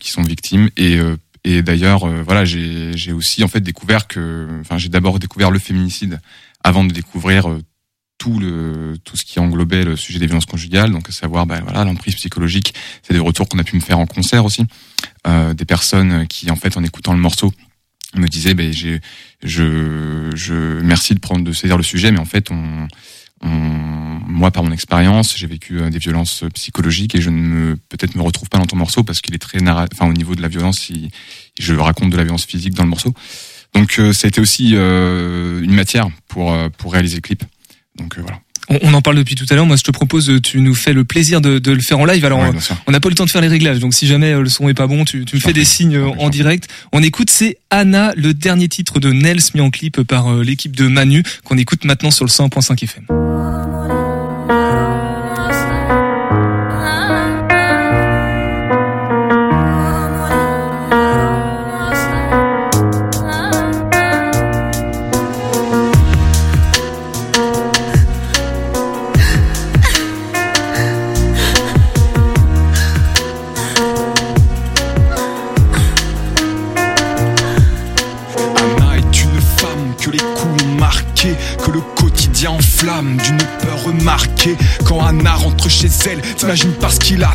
qui sont victimes et et d'ailleurs, euh, voilà, j'ai aussi en fait découvert que, enfin, j'ai d'abord découvert le féminicide avant de découvrir euh, tout le tout ce qui englobait le sujet des violences conjugales, donc à savoir, ben voilà, l'emprise psychologique. C'est des retours qu'on a pu me faire en concert aussi, euh, des personnes qui en fait en écoutant le morceau me disaient, ben j'ai, je, je, merci de prendre de saisir le sujet, mais en fait on moi, par mon expérience, j'ai vécu euh, des violences psychologiques et je ne me, peut-être me retrouve pas dans ton morceau parce qu'il est très enfin, au niveau de la violence, je raconte de la violence physique dans le morceau. Donc, euh, ça a été aussi euh, une matière pour, pour réaliser le clip. Donc, voilà. On, en parle depuis tout à l'heure. Moi, je te propose, tu nous fais le plaisir de, le faire en live. Alors, on n'a pas le temps de faire les réglages. Donc, si jamais le son est pas bon, tu, me fais des signes en direct. On écoute, c'est Anna, le dernier titre de Nels mis en clip par l'équipe de Manu, qu'on écoute maintenant sur le 100.5 FM. les coups ont marqué, que le quotidien enflamme d'une peur remarquée. Quand Anna rentre chez elle, t'imagines parce qu'il a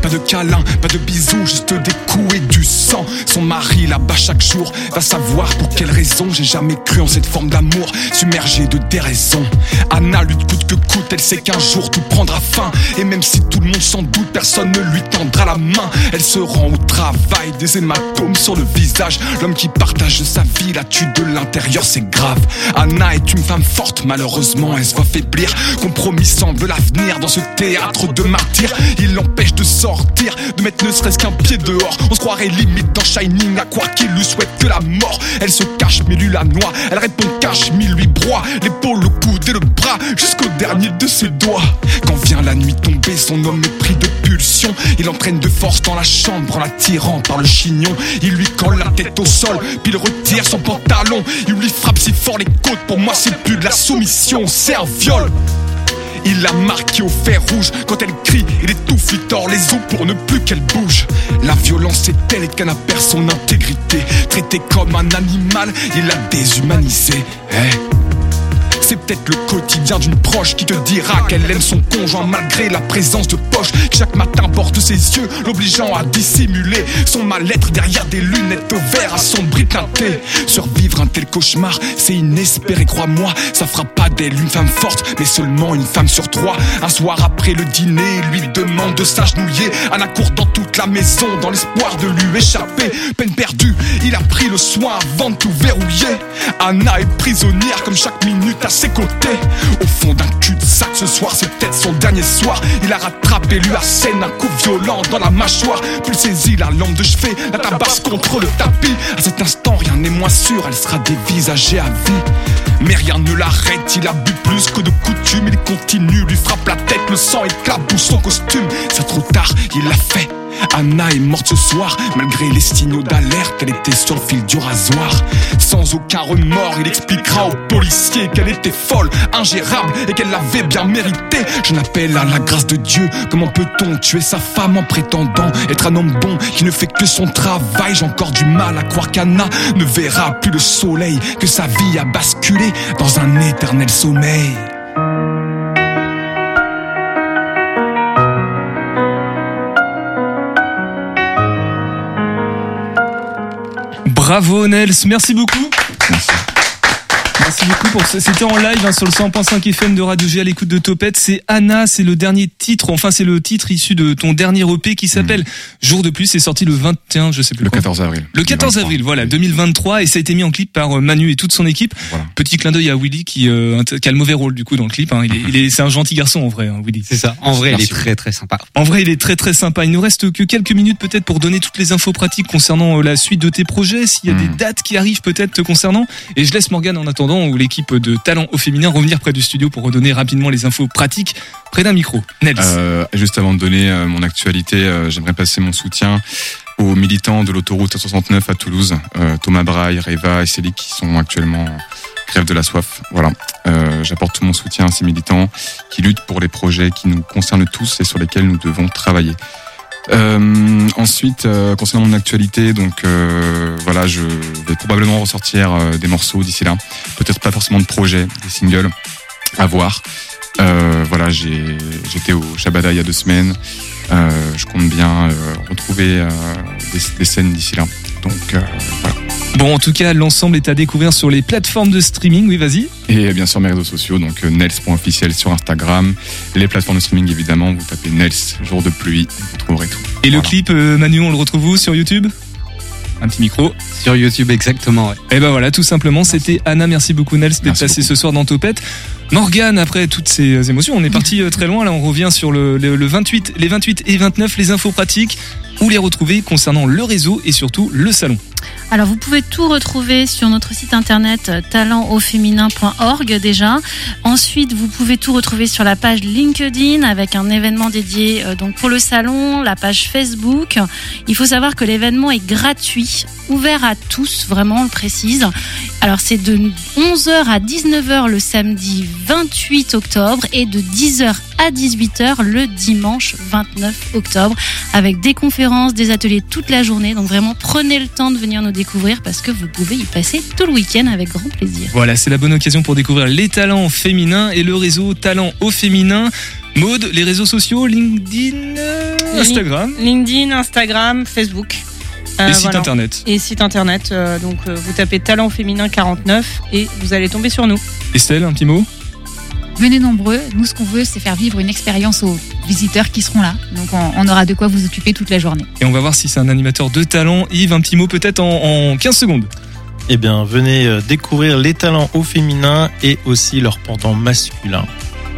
pas de câlin, pas de bisous, juste des coups et du sang. Son mari la bat chaque jour. Va savoir pour quelle raison. J'ai jamais cru en cette forme d'amour submergée de déraison. Anna lutte coûte que coûte. Elle sait qu'un jour tout prendra fin. Et même si tout le monde s'en doute, personne ne lui tendra la main. Elle se rend au travail, des hématomes sur le visage. L'homme qui partage sa vie la tue de l'intérieur, c'est grave. Anna est une femme forte, malheureusement, elle se va faiblir. Compromis semble l'avenir dans ce théâtre de martyrs. Il l'empêche de sortir, de mettre ne serait-ce qu'un pied dehors. On se croirait limite dans Shining, à quoi qu'il lui souhaite que la mort. Elle se cache, mais lui la noie. Elle répond cache, mais lui broie. L'épaule, le coude et le bras, jusqu'au dernier de ses doigts. Quand vient la nuit tomber, son homme est pris de pulsion. Il entraîne de force dans la chambre en la tirant par le chignon. Il lui colle la tête au sol, puis il retire son pantalon. Il lui frappe si fort les côtes. Pour moi, c'est plus de la soumission, c'est un viol. Il l'a marqué au fer rouge quand elle crie, il étouffe, il tord les os pour ne plus qu'elle bouge. La violence est telle qu'elle n'a perd son intégrité. Traité comme un animal, il l'a déshumanisé. Eh c'est peut-être le quotidien d'une proche qui te dira qu'elle aime son conjoint malgré la présence de poche chaque matin porte ses yeux, l'obligeant à dissimuler son mal-être derrière des lunettes au verre assombries teintées. Survivre un tel cauchemar, c'est inespéré, crois-moi. Ça fera pas d'elle une femme forte, mais seulement une femme sur trois. Un soir après le dîner, lui demande de s'agenouiller. Anna court dans toute la maison dans l'espoir de lui échapper. Peine perdue, il a pris le soin avant de tout verrouiller. Anna est prisonnière comme chaque minute à ses. Au fond d'un cul-de-sac ce soir, c'est peut-être son dernier soir. Il a rattrapé lui scène un coup violent dans la mâchoire. Puis saisit la lampe de chevet, la tabasse contre le tapis. À cet instant, rien n'est moins sûr, elle sera dévisagée à vie. Mais rien ne l'arrête, il a bu plus que de coutume. Il continue, lui frappe la tête, le sang éclabousse son costume. C'est trop tard, il l'a fait. Anna est morte ce soir, malgré les signaux d'alerte, elle était sur le fil du rasoir. Sans aucun remords, il expliquera aux policiers qu'elle était folle, ingérable et qu'elle l'avait bien mérité. Je n'appelle à la grâce de Dieu. Comment peut-on tuer sa femme en prétendant être un homme bon qui ne fait que son travail? J'ai encore du mal à croire qu'Anna ne verra plus le soleil, que sa vie a basculé dans un éternel sommeil. Bravo Nels, merci beaucoup. Merci beaucoup pour ce. C'était en live hein, sur le 100.5 FM de Radio G à l'écoute de Topette. C'est Anna, c'est le dernier titre, enfin c'est le titre issu de ton dernier EP qui s'appelle Jour de plus. C'est sorti le 21, je sais plus. Le quand. 14 avril. Le 14 avril, voilà, 2023, et ça a été mis en clip par euh, Manu et toute son équipe. Petit clin d'œil à Willy qui, euh, qui a le mauvais rôle du coup dans le clip. Hein. Il est, il est, c'est un gentil garçon en vrai, hein, Willy. C'est ça. En vrai, il Merci. est très très sympa. En vrai, il est très très sympa. Il nous reste que quelques minutes peut-être pour donner toutes les infos pratiques concernant euh, la suite de tes projets, s'il y a des dates qui arrivent peut-être te concernant. Et je laisse Morgane en attendant ou l'équipe de talent au féminin revenir près du studio pour redonner rapidement les infos pratiques près d'un micro. Euh, juste avant de donner euh, mon actualité, euh, j'aimerais passer mon soutien aux militants de l'autoroute 69 à Toulouse, euh, Thomas Braille, Reva et Céline qui sont actuellement en grève de la soif. Voilà, j'apporte tout mon soutien à ces militants qui luttent pour les projets qui nous concernent tous et sur lesquels nous devons travailler. Euh, ensuite, euh, concernant mon actualité, donc euh, voilà, je vais probablement ressortir euh, des morceaux d'ici là. Peut-être pas forcément de projets, des singles à voir. Euh, voilà, j'étais au Shabada il y a deux semaines. Euh, je compte bien retrouver des scènes d'ici là. Donc euh, voilà. Bon, en tout cas, l'ensemble est à découvrir sur les plateformes de streaming. Oui, vas-y. Et bien sûr mes réseaux sociaux, donc euh, nels.officiel sur Instagram, les plateformes de streaming évidemment, vous tapez Nels jour de pluie, vous trouverez tout. Et le clip, euh, Manu, on le retrouve où? Sur YouTube? Un petit micro. Sur YouTube, exactement. ouais. Et ben voilà, tout simplement, c'était Anna. Merci beaucoup, Nels, d'être passé ce soir dans Topette. Morgane, après toutes ces émotions, on est parti euh, très loin. Là, on revient sur le, le, le 28, les 28 et 29, les infos pratiques. Où les retrouver concernant le réseau et surtout le salon. Alors vous pouvez tout retrouver sur notre site internet euh, talentauféminin.org déjà. Ensuite, vous pouvez tout retrouver sur la page LinkedIn avec un événement dédié euh, donc pour le salon, la page Facebook. Il faut savoir que l'événement est gratuit, ouvert à tous, vraiment on le précise. Alors c'est de 11h à 19h le samedi 28 octobre et de 10h à 18h le dimanche 29 octobre avec des conférences, des ateliers toute la journée. Donc vraiment prenez le temps de venir nous découvrir parce que vous pouvez y passer tout le week-end avec grand plaisir. Voilà, c'est la bonne occasion pour découvrir les talents féminins et le réseau Talents au féminin. Maude, les réseaux sociaux, LinkedIn, Instagram. LinkedIn, Instagram, Facebook. Euh, Et site internet. Et site internet. euh, donc euh, vous tapez Talent Féminin 49 et vous allez tomber sur nous. Estelle, un petit mot? Venez nombreux. Nous, ce qu'on veut, c'est faire vivre une expérience aux visiteurs qui seront là. Donc, on, on aura de quoi vous occuper toute la journée. Et on va voir si c'est un animateur de talent. Yves, un petit mot peut-être en, en 15 secondes. Eh bien, venez euh, découvrir les talents au féminin et aussi leur pendant masculin.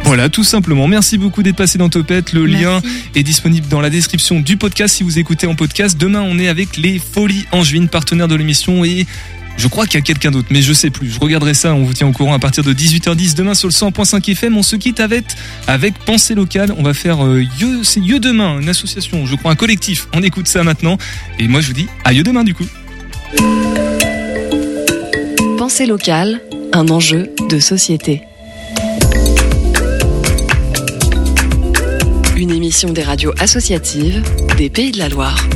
Voilà, tout simplement. Merci beaucoup d'être passé dans Topette. Le lien est disponible dans la description du podcast si vous écoutez en podcast. Demain, on est avec les Folies Angevines, partenaires de l'émission et je crois qu'il y a quelqu'un d'autre, mais je sais plus. Je regarderai ça, on vous tient au courant à partir de 18h10 demain sur le 100.5 FM. On se quitte avec, avec Pensée Locale. On va faire euh, Yeux, Yeux Demain, une association, je crois un collectif. On écoute ça maintenant. Et moi, je vous dis à Yeux Demain du coup. Pensée locale, un enjeu de société. Une émission des radios associatives des Pays de la Loire.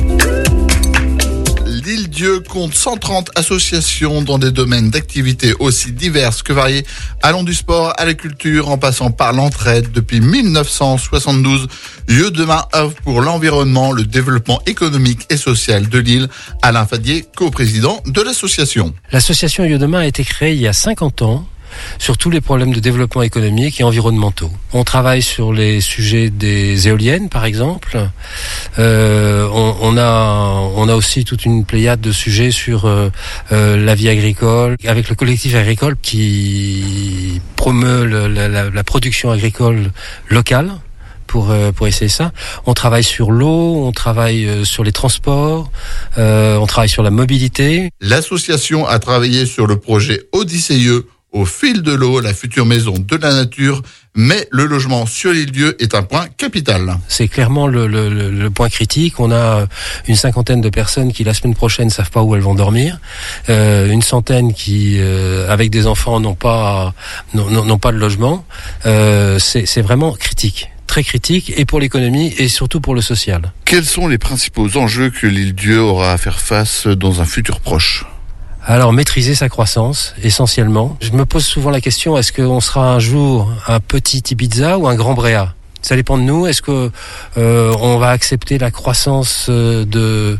L'île-Dieu compte 130 associations dans des domaines d'activité aussi diverses que variés, allant du sport à la culture en passant par l'entraide. Depuis 1972, Lieu demain œuvre pour l'environnement, le développement économique et social de l'île. Alain Fadier, co-président de l'association. L'association Yodemain a été créée il y a 50 ans sur tous les problèmes de développement économique et environnementaux. On travaille sur les sujets des éoliennes, par exemple. Euh, on, on a on a aussi toute une pléiade de sujets sur euh, euh, la vie agricole, avec le collectif agricole qui promeut la, la- la production agricole locale. Pour, euh, pour essayer ça. On travaille sur l'eau, on travaille euh, sur les transports, euh, on travaille sur la mobilité. L'association a travaillé sur le projet Odyssée au fil de l'eau, la future maison de la nature, mais le logement sur l'île-Dieu est un point capital. C'est clairement le, le- le- le point critique. On a une cinquantaine de personnes qui la semaine prochaine savent pas où elles vont dormir, Euh, une centaine qui, euh, avec des enfants, n'ont pas n'ont- pas de logement. Euh, C'est c'est vraiment critique, très critique, et pour l'économie et surtout pour le social. Quels sont les principaux enjeux que l'île-Dieu aura à faire face dans un futur proche? Alors maîtriser sa croissance, essentiellement. Je me pose souvent la question est-ce qu'on sera un jour un petit Ibiza ou un grand Bréa? Ça dépend de nous. Est-ce que euh, on va accepter la croissance euh, de,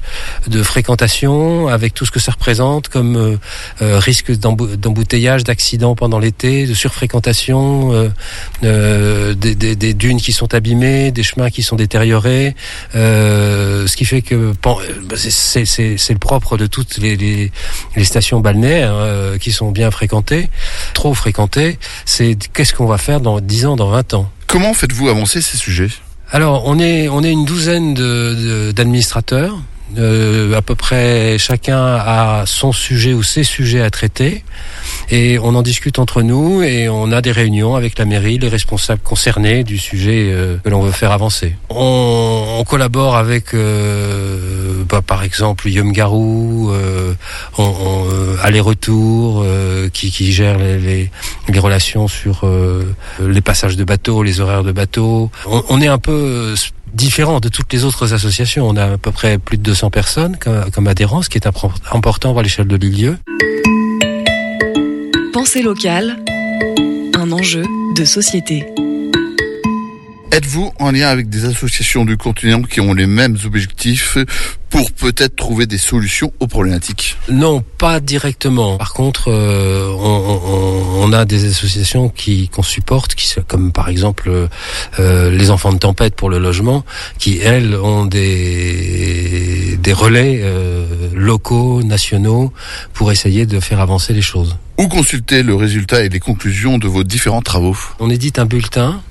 de fréquentation avec tout ce que ça représente comme euh, euh, risque d'embou- d'embouteillage, d'accidents pendant l'été, de surfréquentation, euh, euh, des, des- des dunes qui sont abîmées, des chemins qui sont détériorés, ce qui fait que bah, c'est- le propre de toutes les, les, les stations balnéaires euh, qui sont bien fréquentées, trop fréquentées. C'est qu'est-ce qu'on va faire dans 10 ans, dans 20 ans? Comment faites-vous avancer ces sujets? Alors, on est on est une douzaine d'administrateurs. Euh, à peu près chacun a son sujet ou ses sujets à traiter et on en discute entre nous et on a des réunions avec la mairie, les responsables concernés du sujet euh, que l'on veut faire avancer. On, on collabore avec euh, bah, par exemple Yum Garou, euh, on, on, euh, aller-retour qui, qui gère les, les, les relations sur les passages de bateaux, les horaires de bateaux. On, on est un peu différent de toutes les autres associations. On a à peu près plus de 200 personnes comme, adhérents, ce qui est impor- important à l'échelle de l'île Pensée locale, un enjeu de société. Êtes-vous en lien avec des associations du continent qui ont les mêmes objectifs pour peut-être trouver des solutions aux problématiques? Non, pas directement. Par contre, euh, on, on- on a des associations qui qu'on supporte, qui comme par exemple euh, les enfants de tempête pour le logement, qui elles ont des des relais euh, locaux, nationaux, pour essayer de faire avancer les choses. Où consulter le résultat et les conclusions de vos différents travaux? On édite un bulletin.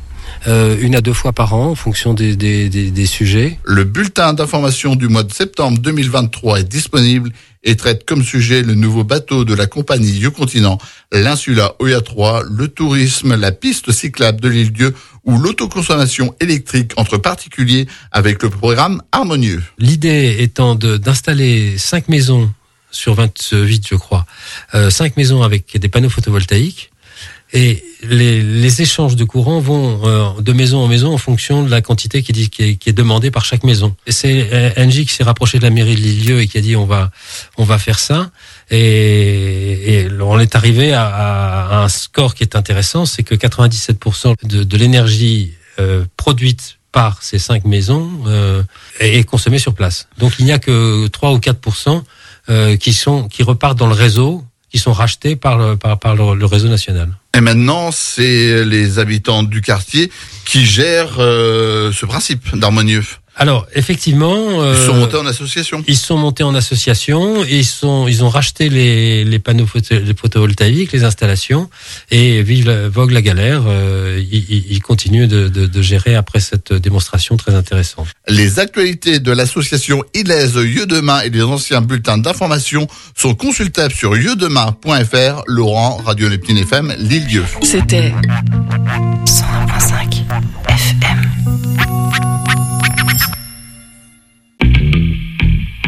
Euh, une à deux fois par an en fonction des, des, des, des sujets. Le bulletin d'information du mois de septembre 2023 est disponible et traite comme sujet le nouveau bateau de la compagnie You-Continent, l'insula Oya 3, le tourisme, la piste cyclable de l'île Dieu ou l'autoconsommation électrique entre particuliers avec le programme Harmonieux. L'idée étant d'installer cinq maisons sur 28, je crois, euh, cinq maisons avec des panneaux photovoltaïques Et les, les échanges de courant vont euh, de maison en maison en fonction de la quantité qui, dit- qui, est, qui est demandée par chaque maison. C'est euh, Engie qui s'est rapproché de la mairie de Lilieu et qui a dit on va on va faire ça. Et, et on est arrivé à, à un score qui est intéressant, c'est que 97% de, de l'énergie euh, produite par ces cinq maisons euh, est consommée sur place. Donc il n'y a que 3 ou 4% euh, qui sont qui repartent dans le réseau, qui sont rachetés par le, par, par le- le réseau national. Et maintenant, c'est les habitants du quartier qui gèrent euh, ce principe d'harmonieux. Alors effectivement, Ils sont euh, montés en association. Ils sont montés en association, et ils sont, ils ont racheté les, les panneaux photo- les photovoltaïques, les installations, et vive la, vogue la galère. Euh, ils, ils- ils continuent de, de, de gérer après cette démonstration très intéressante. Les actualités de l'association Ilaise Yeux Demain et les anciens bulletins d'information sont consultables sur lieudemain.fr. Laurent, Radio Neptune FM, Lille-Lieu. C'était 101.5.